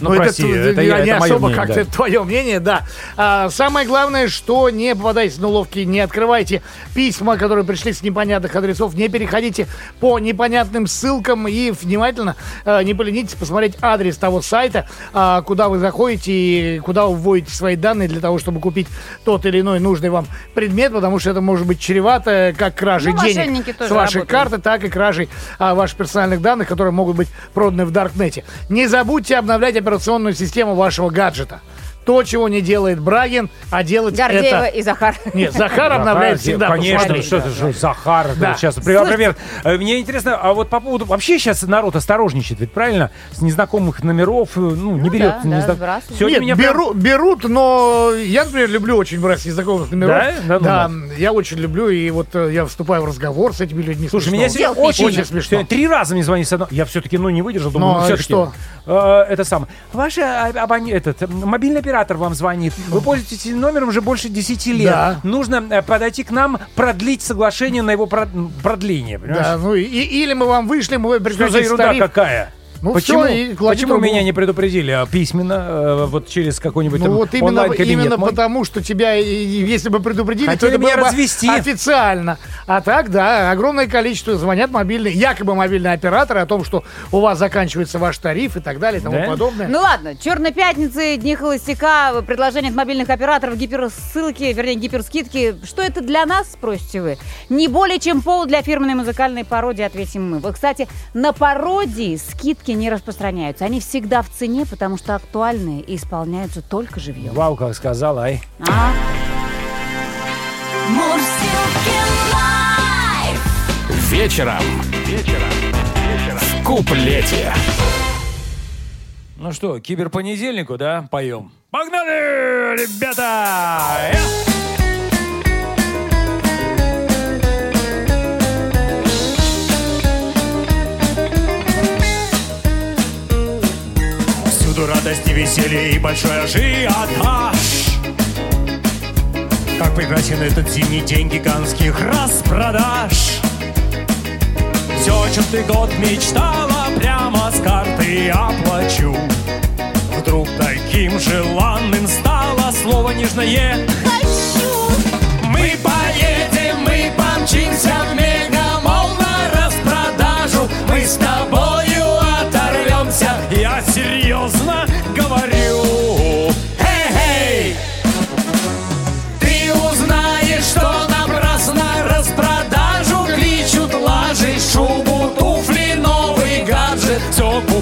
Ну, Ну, прости, это, это, я, не это особо как-то да. твое мнение, да. А, самое главное, что не попадайте на уловки, не открывайте письма, которые пришли с непонятных адресов, не переходите по непонятным ссылкам и внимательно э, не поленитесь посмотреть адрес того сайта, а, куда вы заходите и куда вы вводите свои данные для того, чтобы купить тот или иной нужный вам предмет, потому что это может быть чревато как кражей Ну, денег с вашей работают. карты, так и кражей а, ваших персональных данных, которые могут быть проданы в Даркнете. Не забудьте обновлять операционную систему вашего гаджета. То, чего не делает Брагин, а делать Гордеева это... и Захар. Нет, Захар обновляет всегда. Конечно, что ты, что, Захар. Да. Сейчас, например, э, мне интересно, а вот по поводу... Вообще сейчас народ осторожничает, ведь правильно? С незнакомых номеров, э, ну, не Ну берет. да, да, Нет, берут, но я, например, люблю очень брать с незнакомых номеров. Да? Да ну я очень люблю, и вот э, я вступаю в разговор с этими людьми. Слушай, меня сегодня очень, смешно. три раза мне звонили с одного. Я все-таки, ну, не выдержал, думаю, Ну, ну, а все-таки. что? это самое. Ваш э, абоне- этот, мобильный оператор вам звонит. Вы пользуетесь номером уже больше 10 лет. Да. Нужно э, подойти к нам, продлить соглашение на его прод- продление. Понимаешь? Да, ну и, или мы вам вышлем, вы Что за ерунда тариф. какая? Ну, почему и клади почему трубку. меня не предупредили а, письменно, э, вот через какой-нибудь Ну там вот именно, именно мой? потому, что тебя, если бы предупредили, Хотели то это меня было бы развести. официально. А так, да, огромное количество звонят мобильные, якобы мобильные операторы о том, что у вас заканчивается ваш тариф и так далее и тому Да? подобное. Ну ладно, Черной пятницы, Дни холостяка, предложение от мобильных операторов, гиперссылки, вернее, гиперскидки. Что это для нас, спросите вы? Не более чем повод для фирменной музыкальной пародии, ответим мы. Вот, кстати, на пародии скидки не распространяются. Они всегда в цене, потому что актуальные и исполняются только живьем. Вау, как сказала, ай. А? Вечером. Вечером. В куплете. Ну что, киберпонедельнику, да, поем? Погнали, ребята! Э! Всюду радость и веселье и большой ажиотаж. Как прекрасен этот зимний день гигантских распродаж. Все, о чем ты год мечтала, прямо с карты оплачу. Вдруг таким желанным стало слово нежное. Мы поедем, мы помчимся в мегамол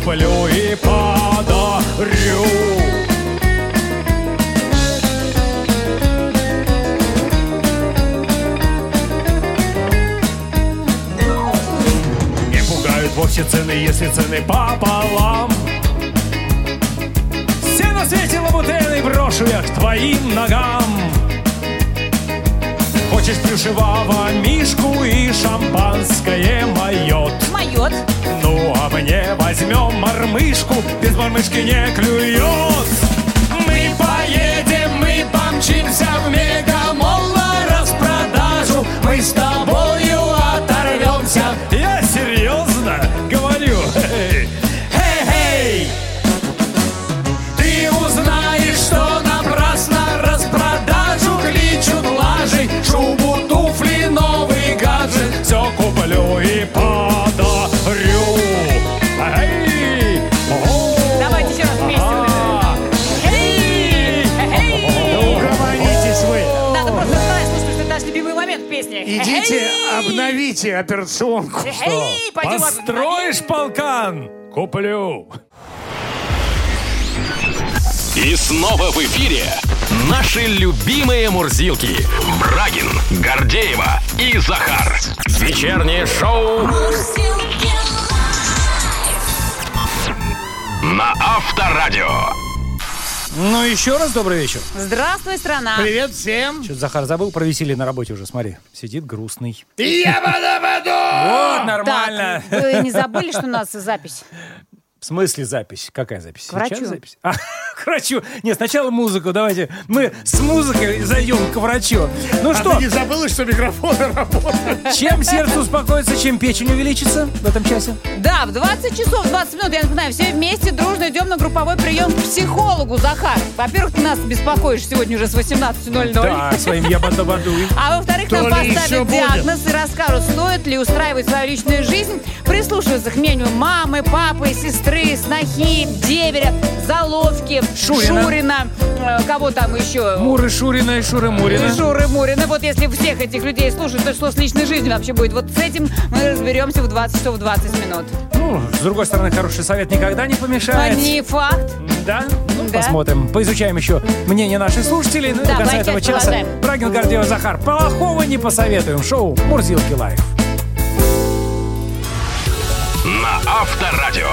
куплю и подарю вовсе цены, если цены пополам. Все на свете лабутены брошу я к твоим ногам. Хочешь плюшевого мишку и шампанское майот? Майот. Ну, а мне возьмем мормышку, без мормышки не клюет. Мы поедем, обновите операционку. Эй, пойдем Построишь полкан? Куплю. И снова в эфире наши любимые мурзилки. Брагин, Гордеева и Захар. Вечернее шоу на Авторадио. Ну, еще раз добрый вечер. Здравствуй, страна. Привет всем. Что-то Захар забыл про веселье на работе уже, смотри. Сидит грустный. Я буду Вот, нормально. Так, вы не забыли, что у нас запись? В смысле запись? Какая запись? К врачу. Сейчас запись? А, к врачу. Нет, сначала музыку. Давайте мы с музыкой зайдем к врачу. Ну А что, ты не забыла, что микрофоны работают? чем сердце успокоится, чем печень увеличится в этом часе? Да, в 20 часов 20 минут, я напоминаю, все вместе дружно идем на групповой прием к психологу, Захар. Во-первых, ты нас беспокоишь сегодня уже с 18.00. Да, своим ябадабадуй. А во-вторых, То нам поставят будет. диагноз и расскажут, стоит ли устраивать свою личную жизнь, прислушиваться к мнению мамы, папы, сестры, снохи, деверя, заловки, Шурина. Шурина, э, кого там еще? Муры Шурина и Шуры Мурина. Шуры Мурина. Вот если всех этих людей слушать, то что с личной жизнью вообще будет? Вот с этим мы разберемся в 20 часов 20 минут. Ну, с другой стороны, хороший совет никогда не А помешает. не факт. Да? Ну, Да. посмотрим. Поизучаем еще мнение наших слушателей. Ну, и до конца этого часа продолжаем. Брагин, Гордеева, Захар. Плохого не посоветуем. Шоу «Мурзилки лайф». На Авторадио.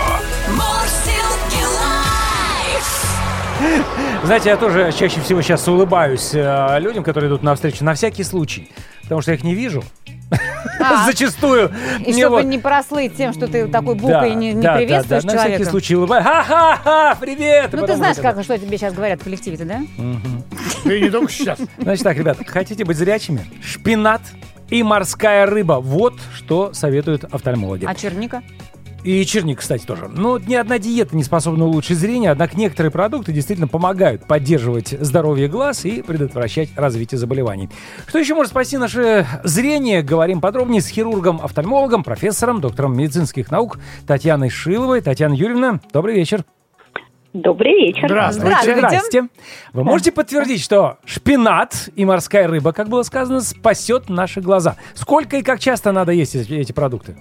Знаете, я тоже чаще всего сейчас улыбаюсь э, людям, которые идут на встречу, на всякий случай. Потому что я их не вижу. А, Зачастую. И чтобы вот- не прослыть тем, что ты такой Да, букой не, не да, да, приветствуешь да, На всякий человека. случай улыбаюсь. Ха-ха-ха, привет! Ну, ты знаешь, как, что тебе сейчас говорят в коллективе-то, да? Ты не только сейчас. Значит так, ребят, хотите быть зрячими? Шпинат и морская рыба. Вот что советуют офтальмологи. А черника? И черник, кстати, тоже. Ну, ни одна диета не способна улучшить зрение, однако некоторые продукты действительно помогают поддерживать здоровье глаз и предотвращать развитие заболеваний. Что еще может спасти наше зрение? Говорим подробнее с хирургом-офтальмологом, профессором, доктором медицинских наук Татьяной Шиловой. Татьяна Юрьевна, добрый вечер. Добрый вечер. Здравствуйте. Здравствуйте. Здрасте. Вы можете подтвердить, что шпинат и морская рыба, как было сказано, спасет наши глаза? Сколько и как часто надо есть эти продукты?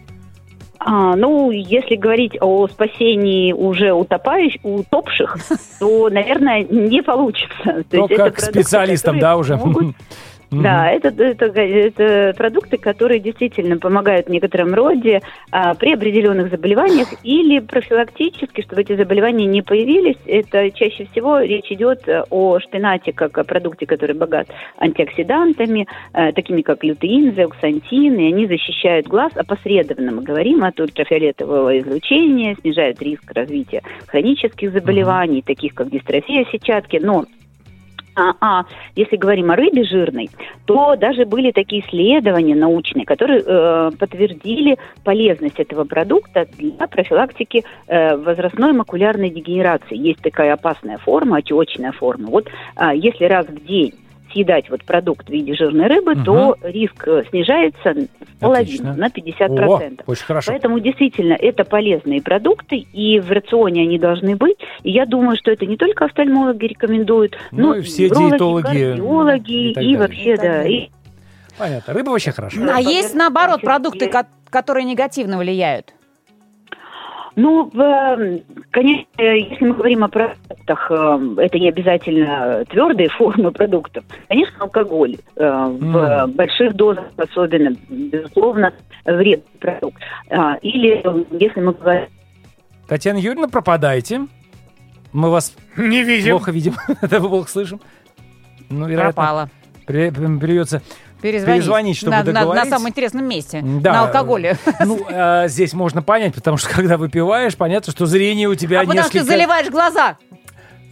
А, ну, если говорить о спасении уже утопающих, утопших, то, наверное, не получится. То Ну, есть это как продукты, специалистам, да, уже? могут- Да, это, это, это продукты, которые действительно помогают в некотором роде а, при определенных заболеваниях или профилактически, чтобы эти заболевания не появились. Это чаще всего речь идет э, о шпинате как о продукте, который богат антиоксидантами, э, такими как лютеин, зеоксантин, и они защищают глаз опосредованно. Мы говорим от ультрафиолетового излучения, снижают риск развития хронических заболеваний, таких как дистрофия сетчатки, но а, а если говорим о рыбе жирной, то даже были такие исследования научные, которые э, подтвердили полезность этого продукта для профилактики э, возрастной макулярной дегенерации. Есть такая опасная форма, отечная форма. Вот а, если раз в день съедать вот продукт в виде жирной рыбы, Мгм. то риск э, снижается в половину, Отлично. на 50%. О, очень хорошо. Поэтому действительно это полезные продукты, и в рационе они должны быть. И я думаю, что это не только офтальмологи рекомендуют, Ну но и все диетологи кардиологи и и, вообще, И да. и- Понятно. Рыба вообще хорошо. А есть, наоборот, продукты, ко- которые негативно влияют? Ну, в, э, конечно, если мы говорим о продуктах, продуктах, э, это не обязательно твердые формы продуктов, конечно, алкоголь э, в больших дозах особенно, безусловно, вредный продукт. А, Или э, если мы говорим Татьяна Юрьевна, пропадаете. Мы вас Не видим. плохо видим. Это плохо слышим. Ну, вероятно, Пропала. при- придется Перезвонить. Перезвонить, чтобы на, на- на договорить. самом интересном месте. Да. На алкоголе. Ну, э, здесь можно понять, потому что когда выпиваешь, понятно, что зрение у тебя А потому несколько... что заливаешь глаза.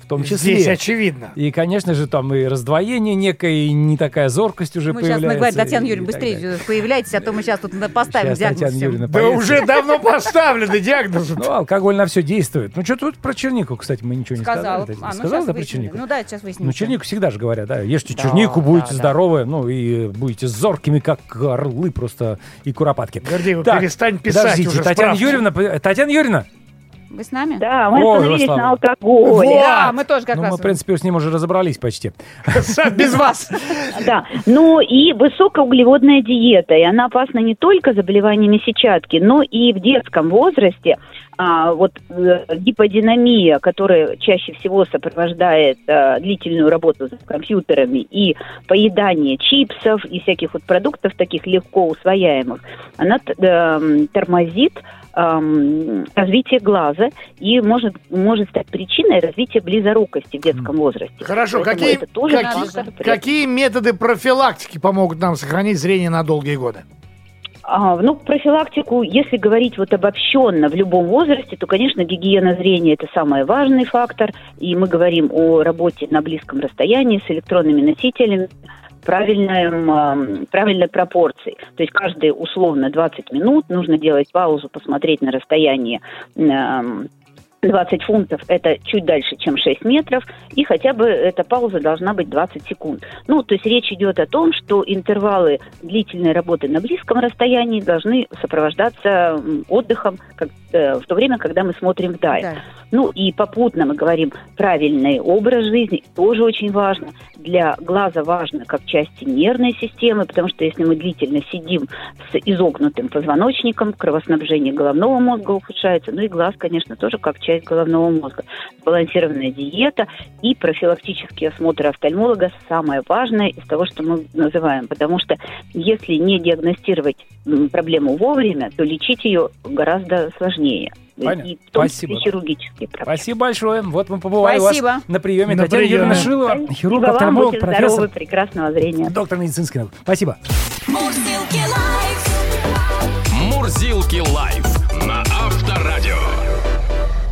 Том числе. Здесь очевидно. И, конечно же, там и раздвоение некое, и не такая зоркость уже Мы сейчас появляется. говорим, Татьяна Юрьевна, быстрее появляйтесь, а то мы сейчас тут поставим Сейчас диагноз Татьяна. Юрьевна Да уже давно поставлены диагнозы. Ну, алкоголь на все действует. Ну, что тут про чернику, кстати, мы ничего не Сказала. сказали. А, ну, Сказала, сейчас да, про чернику? Ну да, сейчас выясним. Ну, чернику всегда же говорят, да, ешьте Да, чернику, да, будете да. здоровы, ну, и будете зоркими, как орлы просто, и куропатки. Гордеева, Так, перестань писать Подождите, уже Татьяна. Юрьевна, Татьяна Юрьевна, Вы с нами? Да, мы Ой, остановились на алкоголе. Да, мы тоже как ну, раз. мы, в принципе, с ним уже разобрались почти. Без вас. Да, ну и высокоуглеводная диета, и она опасна не только заболеваниями сетчатки, но и в детском возрасте. А, вот э, гиподинамия, которая чаще всего сопровождает э, длительную работу с компьютерами и поедание чипсов и всяких вот продуктов таких легко усвояемых, она эм, тормозит эм, развитие глаза и может, может стать причиной развития близорукости в детском возрасте. Хорошо, Поэтому какие, какие- какие методы профилактики помогут нам сохранить зрение на долгие годы? А, ну, профилактику, если говорить вот обобщенно в любом возрасте, то, конечно, гигиена зрения – это самый важный фактор. И мы говорим о работе на близком расстоянии с электронными носителями, правильной, правильной пропорции. То есть каждые условно 20 минут нужно делать паузу, посмотреть на расстояние ам, 20 фунтов – это чуть дальше, чем 6 метров, и хотя бы эта пауза должна быть 20 секунд. Ну, то есть речь идет о том, что интервалы длительной работы на близком расстоянии должны сопровождаться отдыхом как, в то время, когда мы смотрим вдаль. Да. Ну и попутно мы говорим правильный образ жизни, тоже очень важно. Для глаза важно как части нервной системы, потому что если мы длительно сидим с изогнутым позвоночником, кровоснабжение головного мозга ухудшается, ну и глаз, конечно, тоже как часть головного мозга. Сбалансированная диета и профилактический осмотр офтальмолога самое важное из того, что мы называем, потому что если не диагностировать проблему вовремя, то лечить ее гораздо сложнее. Понятно. И в том Спасибо. числе хирургические проблемы. Спасибо большое. Вот мы побывали у Спасибо. вас на приеме. На Татьяна приеме. Юрьевна Шилова, Спасибо хирург, вам, будьте здоровы, профессор, прекрасного зрения. доктор медицинских наук. Спасибо. Мурзилки лайф. Мурзилки лайф на Авторадио.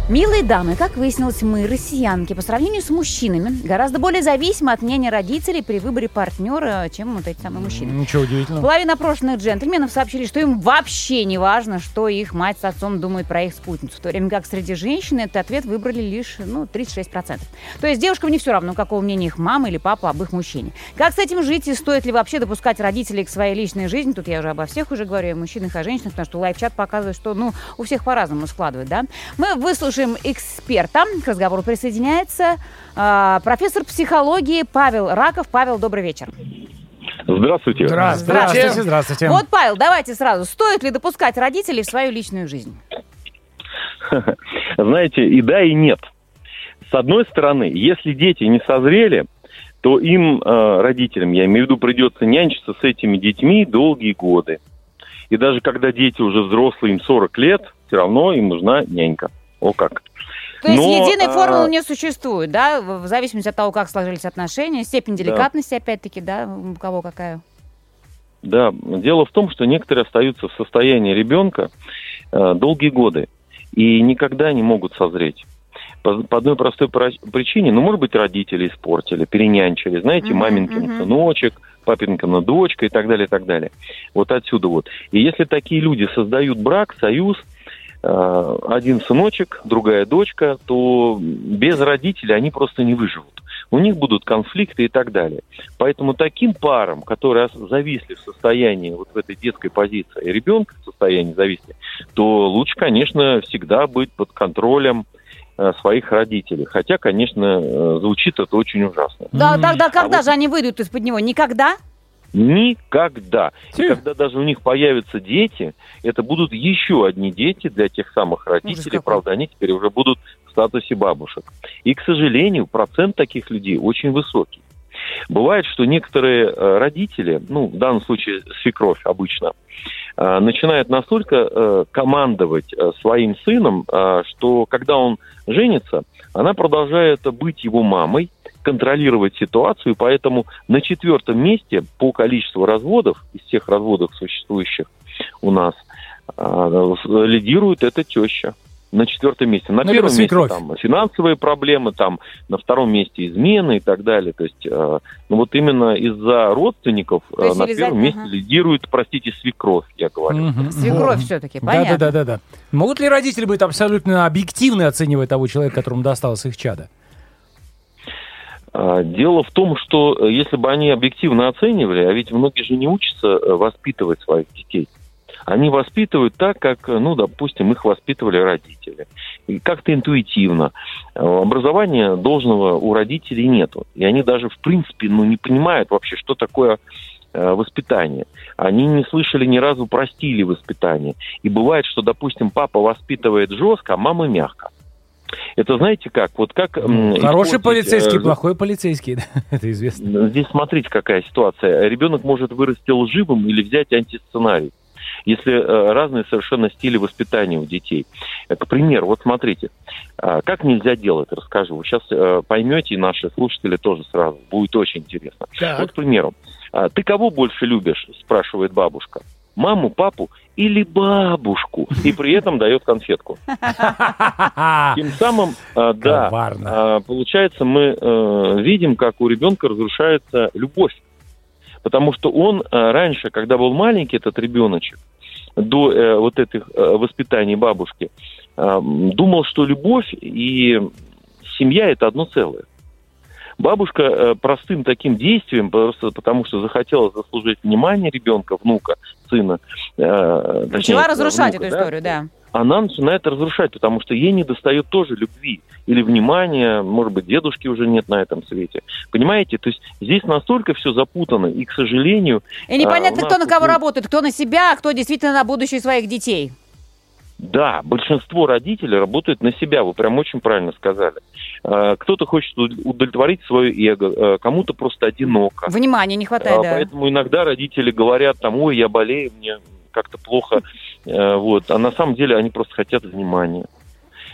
Милые дамы, как выяснилось, мы, россиянки, по сравнению с мужчинами, гораздо более зависимы от мнения родителей при выборе партнера, чем вот эти самые мужчины. Ничего удивительного. Половина опрошенных джентльменов сообщили, что им вообще не важно, что их мать с отцом думают про их спутницу. В то время как среди женщин этот ответ выбрали лишь ну, 36%. То есть девушкам не все равно, какого мнения их мама или папа об их мужчине. Как с этим жить и стоит ли вообще допускать родителей к своей личной жизни? Тут я уже обо всех уже говорю, о мужчинах, о женщинах, потому что лайв-чат показывает, что ну, у всех по-разному складывает, да? Мы выслушаем эксперта. К разговору присоединяется а, профессор психологии Павел Раков. Павел, добрый вечер. Здравствуйте. Здравствуйте, здравствуйте. Вот, Павел, давайте сразу. Стоит ли допускать родителей в свою личную жизнь? Знаете, и да, и нет. С одной стороны, если дети не созрели, то им, э, родителям, я имею в виду, придется нянчиться с этими детьми долгие годы. И даже когда дети уже взрослые, им 40 лет, все равно им нужна нянька. О как. То есть Но, единой а, формулы не существует, да, в зависимости от того, как сложились отношения, степень деликатности, опять-таки, да, у кого какая. Да, дело в том, что некоторые остаются в состоянии ребенка э, долгие годы и никогда не могут созреть. По, по одной простой про- причине, ну, может быть, родители испортили, перенянчили, знаете, Мгм, маменькин мгм. сыночек, папинкина дочка и так далее, и так далее. Вот отсюда вот. И если такие люди создают брак, союз, один сыночек, другая дочка, то без родителей они просто не выживут. У них будут конфликты и так далее. Поэтому таким парам, которые зависли в состоянии вот в этой детской позиции, и ребенка в состоянии зависти, то лучше, конечно, всегда быть под контролем э, своих родителей. Хотя, конечно, э, звучит это очень ужасно. Да, тогда А когда вот- же они выйдут из-под него? Никогда? Никогда. И когда даже у них появятся дети, это будут еще одни дети для тех самых родителей. Правда, они теперь уже будут в статусе бабушек. И, к сожалению, процент таких людей очень высокий. Бывает, что некоторые э, родители, ну, в данном случае свекровь обычно, э, начинают настолько э, командовать своим сыном, что когда он женится, она продолжает быть его мамой, контролировать ситуацию, поэтому на четвертом месте по количеству разводов, из всех разводов существующих у нас, э, лидирует эта теща на четвертом месте. На Ну, первом месте свекровь. там финансовые проблемы, там на втором месте измены и так далее. То есть, э, ну вот именно из-за родственников э, на первом месте ага. лидирует, простите, свекровь, я говорю. Мгм. Свекровь все-таки, Да, понятно. да, да, да, да. Могут ли родители быть абсолютно объективны, оценивая того человека, которому досталось их чадо? А, Дело в том, что э, если бы они объективно оценивали, а ведь многие же не учатся э, воспитывать своих детей. Они воспитывают так, как, э, ну, допустим, их воспитывали родители. И как-то интуитивно. Образования должного у родителей нету. И они даже, в принципе, ну, не понимают вообще, что такое воспитание. Они не слышали ни разу про стили воспитания. И бывает, что, допустим, папа воспитывает жестко, а мама мягко. Это знаете как? Вот как... Хороший полицейский, э, плохой полицейский. Это известно. Здесь смотрите, какая ситуация. Ребенок может вырасти лживым или взять антисценарий. Если э, разные совершенно стили воспитания у детей. Э, К примеру, вот смотрите, а, как нельзя делать, расскажу. Вы сейчас э, поймете, и наши слушатели тоже сразу. Будет очень интересно. Так. Вот, к примеру, а, ты кого больше любишь, спрашивает бабушка. Маму, папу или бабушку? И при этом дает конфетку. Тем самым, а, да, а, получается, мы э, видим, как у ребенка разрушается любовь. Потому что он а, раньше, когда был маленький, этот ребеночек, до э, вот этих э, воспитаний бабушки, думал, что любовь и семья – это одно целое. Бабушка э, простым таким действием, просто потому что захотела заслужить внимание ребенка, внука, сына. э, Начала разрушать внука, эту да, историю, да. она начинает разрушать, потому что ей не достает тоже любви или внимания, может быть, дедушки уже нет на этом свете. Понимаете? То есть здесь настолько все запутано, и, к сожалению... И непонятно, а, кто на кого работает, кто на себя, а кто действительно на будущее своих детей. Да, большинство родителей работают на себя, вы прям очень правильно сказали. Э, Кто-то хочет уд- удовлетворить свое эго, э, кому-то просто одиноко. Внимания не хватает, А, да. Поэтому иногда родители говорят там, ой, я болею, мне как-то плохо. Э, Вот. А на самом деле они просто хотят внимания.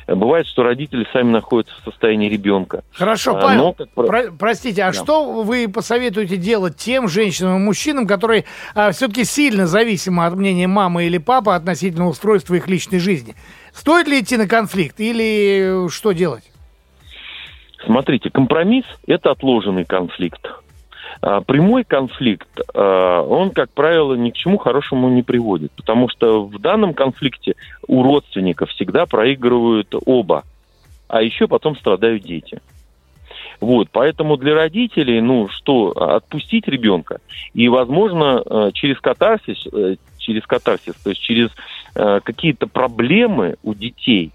Э, Бывает, что родители сами находятся в состоянии ребенка. Хорошо, А, Павел, но, как про- про- простите, а Да. что вы посоветуете делать тем женщинам и мужчинам, которые все-таки сильно зависимы от мнения мамы или папы относительно устройства их личной жизни? Стоит ли идти на конфликт или э, что делать? Смотрите, компромисс – это отложенный конфликт. А, Прямой конфликт, а, он, как правило, ни к чему хорошему не приводит, потому что в данном конфликте у родственников всегда проигрывают оба, а еще потом страдают дети. Вот, поэтому для родителей, ну что, отпустить ребенка и, возможно, э, через катарсис, э, через катарсис, то есть через какие-то проблемы у детей,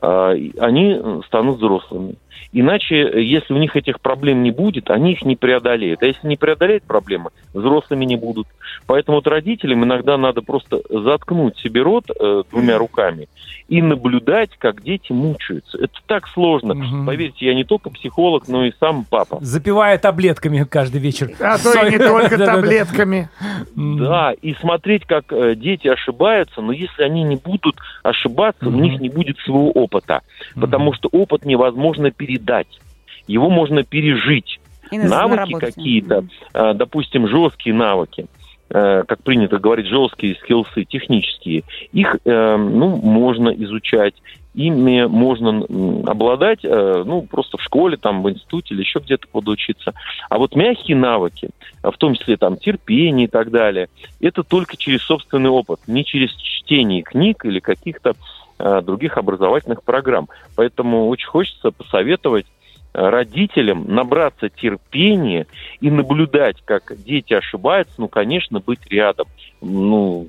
они станут взрослыми. Иначе, э, если у них этих проблем не будет, они их не преодолеют. А если не преодолеют проблемы, взрослыми не будут. Поэтому вот родителям иногда надо просто заткнуть себе рот э, двумя руками и наблюдать, как дети мучаются. Это так сложно. Поверьте, я не только психолог, но и сам папа. Запивая таблетками каждый вечер. А то и не только таблетками. Да, и смотреть, как э, дети ошибаются, но если они не будут ошибаться, у них не будет своего опыта. Потому что опыт невозможно передать. Его можно пережить. И на- навыки какие-то, э, допустим, жесткие навыки, э, как принято говорить, жесткие скиллсы, технические, их, э, ну, можно изучать, ими можно обладать, э, ну, просто в школе, там, в институте или еще где-то подучиться. А вот мягкие навыки, а в том числе там терпение и так далее, это только через собственный опыт, не через чтение книг или каких-то других образовательных программ. Поэтому очень хочется посоветовать э, родителям набраться терпения и наблюдать, как дети ошибаются, ну, конечно, быть рядом, ну,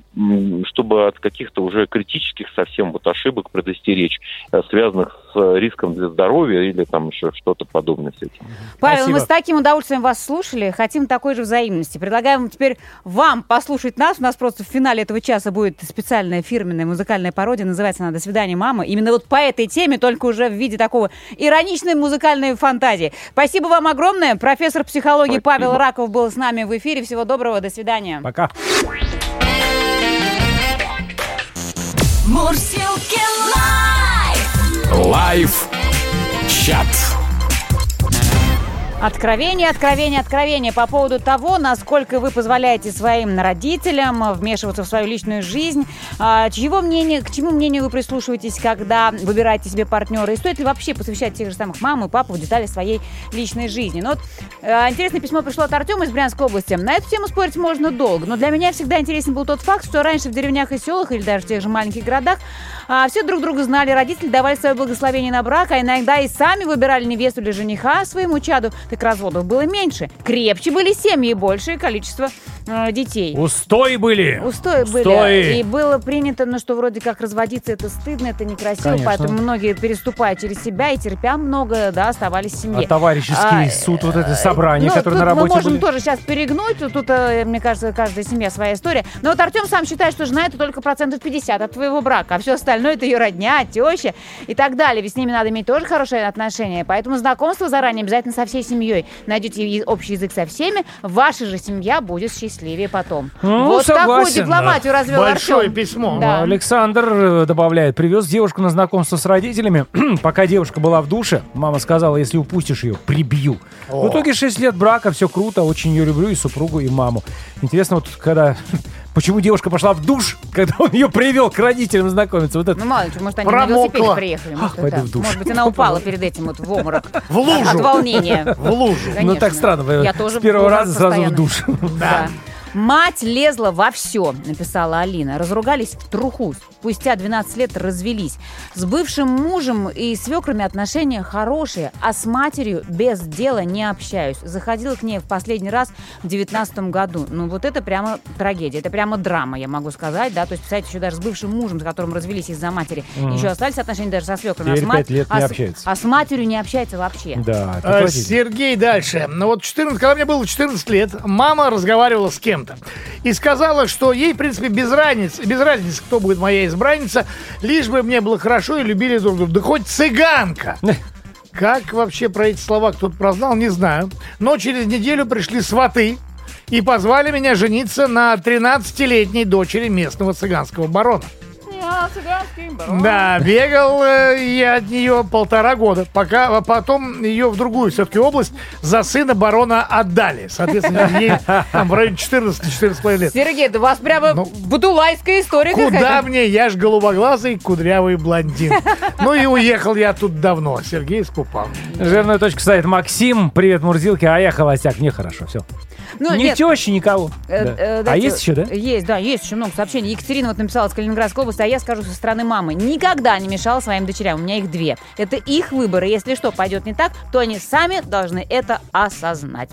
чтобы от каких-то уже критических совсем вот ошибок предостеречь, э, связанных с риском для здоровья или там еще что-то подобное с этим. Павел, Спасибо. мы с таким удовольствием вас слушали. Хотим такой же взаимности. Предлагаем теперь вам послушать нас. У нас просто в финале этого часа будет специальная фирменная музыкальная пародия. Называется она «До свидания, мама». Именно вот по этой теме, только уже в виде такого ироничной музыкальной фантазии. Спасибо вам огромное. Профессор психологии Спасибо. Павел Раков был с нами в эфире. Всего доброго. До свидания. Пока. Мурзилки Live. Live чат. Откровение, откровение, откровение по поводу того, насколько вы позволяете своим родителям вмешиваться в свою личную жизнь. А, Чьего мнения, к чему мнению вы прислушиваетесь, когда выбираете себе партнера? И стоит ли вообще посвящать тех же самых маму и папу в детали своей личной жизни? Ну вот, э, интересное письмо пришло от Артема из Брянской области. На эту тему спорить можно долго, но для меня всегда интересен был тот факт, что раньше в деревнях и селах, или даже в тех же маленьких городах, а, все друг друга знали, родители давали свое благословение на брак, а иногда и сами выбирали невесту или жениха своему чаду, так разводов было меньше. Крепче были семьи и большее количество э, детей. Устои были. Устои были. Устои. И было принято, ну, что вроде как разводиться это стыдно, это некрасиво, Конечно. поэтому многие, переступая через себя и терпя много, да, оставались в семье. А товарищеский А, суд, вот это собрание, ну, которое на работе мы можем были. тоже сейчас перегнуть. Тут, э, мне кажется, каждая семья своя история. Но вот Артем сам считает, что жена это только процентов 50 от твоего брака, а все остальное это ее родня, теща и так далее. Ведь с ними надо иметь тоже хорошие отношения. Поэтому знакомство заранее обязательно со всей семьей. Найдете е- общий язык со всеми, ваша же семья будет счастливее потом. Ну, вот такую согласен, дипломатию развел Большое Артем. письмо. Да. Александр э, добавляет, привез девушку на знакомство с родителями. Пока девушка была в душе, мама сказала, если упустишь ее, прибью. В итоге 6 лет брака, все круто, очень ее люблю, и супругу, и маму. Интересно, вот когда... Почему девушка пошла в душ, когда он ее привел к родителям знакомиться? Вот это Ну, мало ли, может, они Промокла. на велосипеде приехали. Может, пойду это- в душ. может быть, она упала перед этим вот в обморок. В лужу. От волнения. В лужу. Ну так странно, Я тоже с первого раза сразу в душ. Да. Мать лезла во все, написала Алина. Разругались в труху. Спустя 12 лет развелись. С бывшим мужем и свекрами отношения хорошие, а с матерью без дела не общаюсь. Заходила к ней в последний раз в 19 году. Ну вот это прямо трагедия, это прямо драма, я могу сказать, да. То есть, представляете, еще даже с бывшим мужем, с которым развелись из-за матери, еще остались отношения даже со свекрами. Теперь а с мать- пять лет не а с- общаются. А с матерью не общается вообще. Да, это А. Сергей дальше. Ну вот 14, когда мне было 14 лет, мама разговаривала с кем-то и сказала, что ей, в принципе, без разницы, без разницы, кто будет моя избранница, лишь бы мне было хорошо и любили друг друга. Да хоть цыганка. Как вообще про эти слова кто-то прознал, не знаю. Но через неделю пришли сваты и позвали меня жениться на 13-летней дочери местного цыганского барона. Да, бегал э, я от нее полтора года, пока а потом ее в другую все-таки область за сына барона отдали. Соответственно, ей там в районе 14-14 лет. Сергей, да у вас прямо Ну, будулайская история Куда мне? Я ж голубоглазый, кудрявый блондин. Ну и уехал я тут давно. Сергей искупал. Жирную точку ставит Максим. Привет, Мурзилки. А я холостяк. Мне хорошо. Все. Ну, Ни нет, тещи, никого. э, Да. э, А есть еще, да? Есть, да, есть еще много сообщений. Екатерина вот написала с Калининградской области, а я скажу со стороны мамы. Никогда не мешала своим дочерям, у меня их две. Это их выбор, и если что пойдет не так, то они сами должны это осознать.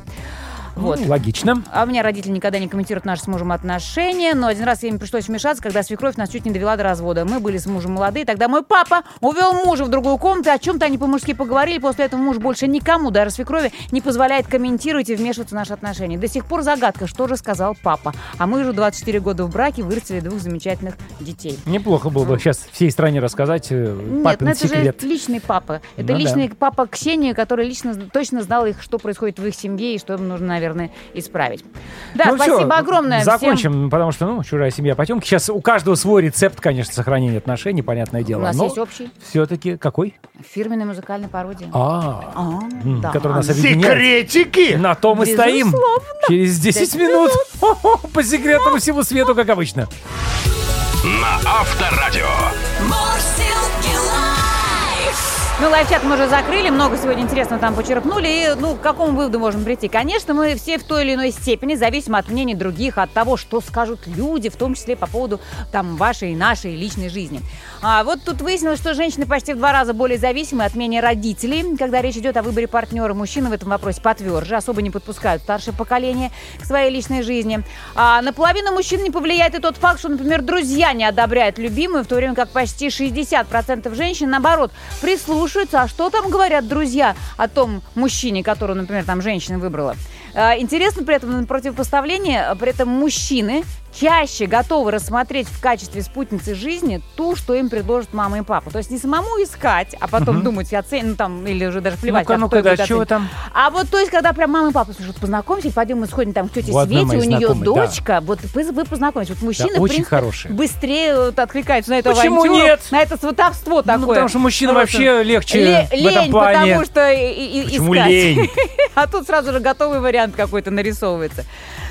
Вот. Ну, логично. А у меня родители никогда не комментируют наши с мужем отношения, но один раз им пришлось вмешаться, когда свекровь нас чуть не довела до развода. Мы были с мужем молодые, тогда мой папа увел мужа в другую комнату, о чем-то они по-мужски поговорили, после этого муж больше никому, даже свекрови, не позволяет комментировать и вмешиваться в наши отношения. До сих пор загадка, что же сказал папа. А мы уже 24 года в браке вырастили двух замечательных детей. Неплохо было бы сейчас всей стране рассказать э, Нет, папин ну это секрет. же личный папа. Это Ну личный папа Ксении, который лично точно знал их, что происходит в их семье и что им нужно, наверное, исправить. Да, Ну, спасибо огромное. всем. Закончим, потому что, ну, чужая семья потемки. Сейчас у каждого свой рецепт, конечно, сохранения отношений, понятное дело. У нас но есть общий. Все-таки какой? Фирменная музыкальная пародия. А, А, да. который нас объединяет. Секретики! На том и стоим. Безусловно. Через 10 минут. По секретному всему свету, как обычно. На Авторадио. Live. Ну, live чат мы уже закрыли, много сегодня интересного там почерпнули. И, ну, к какому выводу можем прийти? Конечно, мы все в той или иной степени зависим от мнений других, от того, что скажут люди, в том числе по поводу там вашей и нашей личной жизни. А вот тут выяснилось, что женщины почти в два раза более зависимы от мнения родителей, когда речь идет о выборе партнера. Мужчины в этом вопросе потверже, особо не подпускают старшее поколение к своей личной жизни. А наполовину мужчин не повлияет и тот факт, что, например, друзья не одобряют любимую, в то время как почти 60% женщин, наоборот, прислушиваются, а что там говорят друзья о том мужчине, которого, например, там женщина выбрала. А, Интересно при этом противопоставление, а, при этом мужчины чаще готовы рассмотреть в качестве спутницы жизни ту, что им предложат мама и папа. То есть не самому искать, а потом Мгм. думать, оценить, ну там, или уже даже плевать, Ну-ка, как ну-ка, да, чего там? А вот то есть, когда прям мама и папа слушают, познакомься, пойдем мы сходим там к тете одной Свете, у нее знакомой, да. дочка, вот вы, вы познакомитесь. Вот мужчины, в очень принципе, хорошие. быстрее вот откликаются на эту Почему авантюру, нет? на это сватовство такое. Ну, потому что мужчинам Просто вообще легче ле- в этом лень, плане. потому что и- и- Почему искать. лень? А тут сразу же готовый вариант какой-то нарисовывается.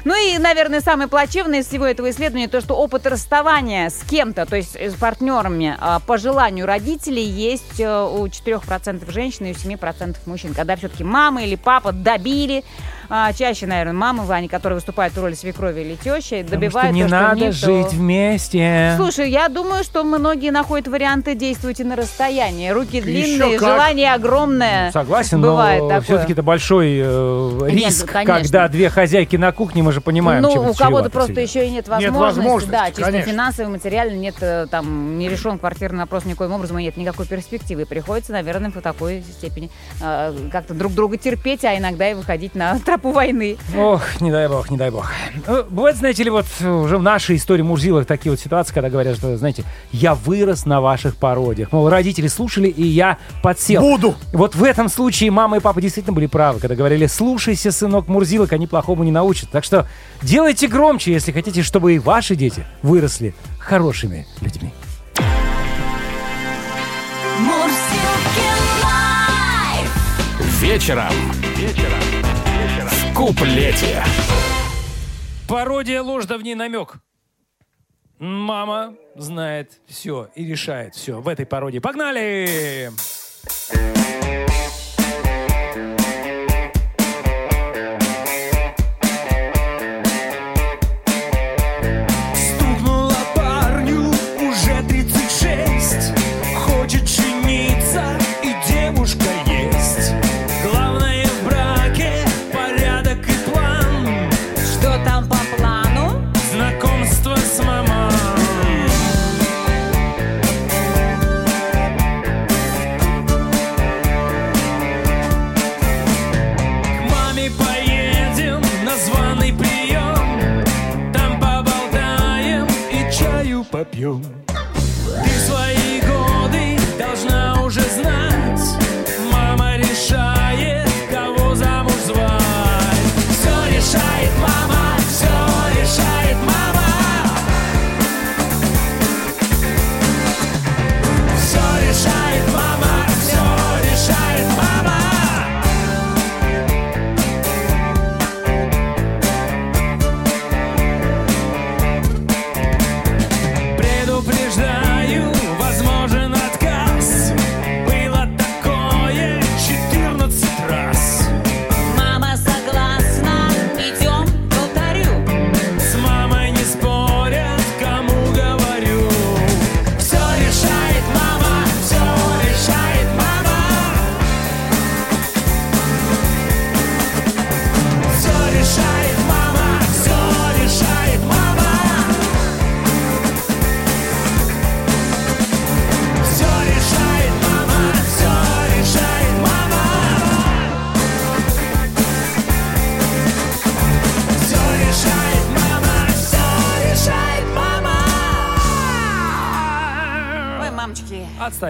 Ну и, наверное, самое плачевное из всего этого исследования то, что опыт расставания с кем-то, то есть с партнерами а, по желанию родителей есть э, у 4% женщин и у 7% мужчин. Когда все-таки мама или папа добили, а, чаще, наверное, мамы, они, которые выступают в роли свекрови или тещи, Потому что добивают не то, что надо в них, жить то- вместе. Слушай, я думаю, что многие находят варианты действуйте на расстоянии. Руки длинные, как. желание огромное. Согласен, Бывает но такое. все-таки это большой э, Нет, риск, ну, конечно. когда две хозяйки на кухне, мы же понимаем, ну, чем у кого-то просто всегда. еще и нет Нет возможности, возможности, да, чисто конечно. финансово, материально нет, э, там, не решен квартирный вопрос никоим образом, и нет никакой перспективы. Приходится, наверное, по такой степени э, как-то друг друга терпеть, а иногда и выходить на тропу войны. Ох, не дай бог, не дай бог. Э, Бывает, знаете ли, вот уже в нашей истории Мурзилах такие вот ситуации, когда говорят, что, знаете, я вырос на ваших пародиях. Мол, родители слушали, и я подсел. Буду. Вот в этом случае мама и папа действительно были правы, когда говорили, слушайся, сынок Мурзилок, они плохому не научат. Так что делайте громче, если хотите, чтобы и ваши дети выросли хорошими людьми. Вечером. Вечером. Куплете. Пародия ложь да в ней намек. Мама знает все и решает все в этой пародии. Погнали! Стукнула Dion.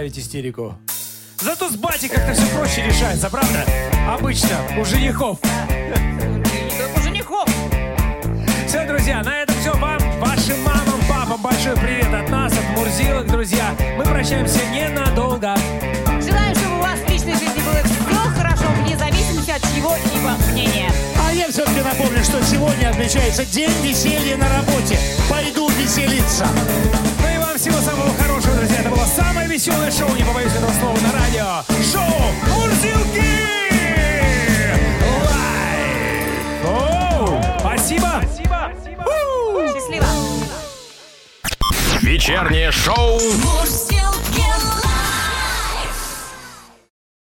Отставить истерику. Зато с батей как-то все проще решается, правда? Обычно у женихов. Только у женихов. Все, друзья, на этом все. Вам, вашим мамам, папам большой привет от нас, от Мурзилок, друзья. Мы прощаемся ненадолго. Желаю, чтобы у вас в личной жизни было все хорошо, вне зависимости от чьего-либо мнения. А я все-таки напомню, что сегодня отмечается День веселья на работе. Пойду веселиться. Самое веселое шоу, не побоюсь этого слова, на радио. Шоу «Мурзилки». Лайв. Оу, Спасибо. Счастливо. Вечернее шоу Мурзилки.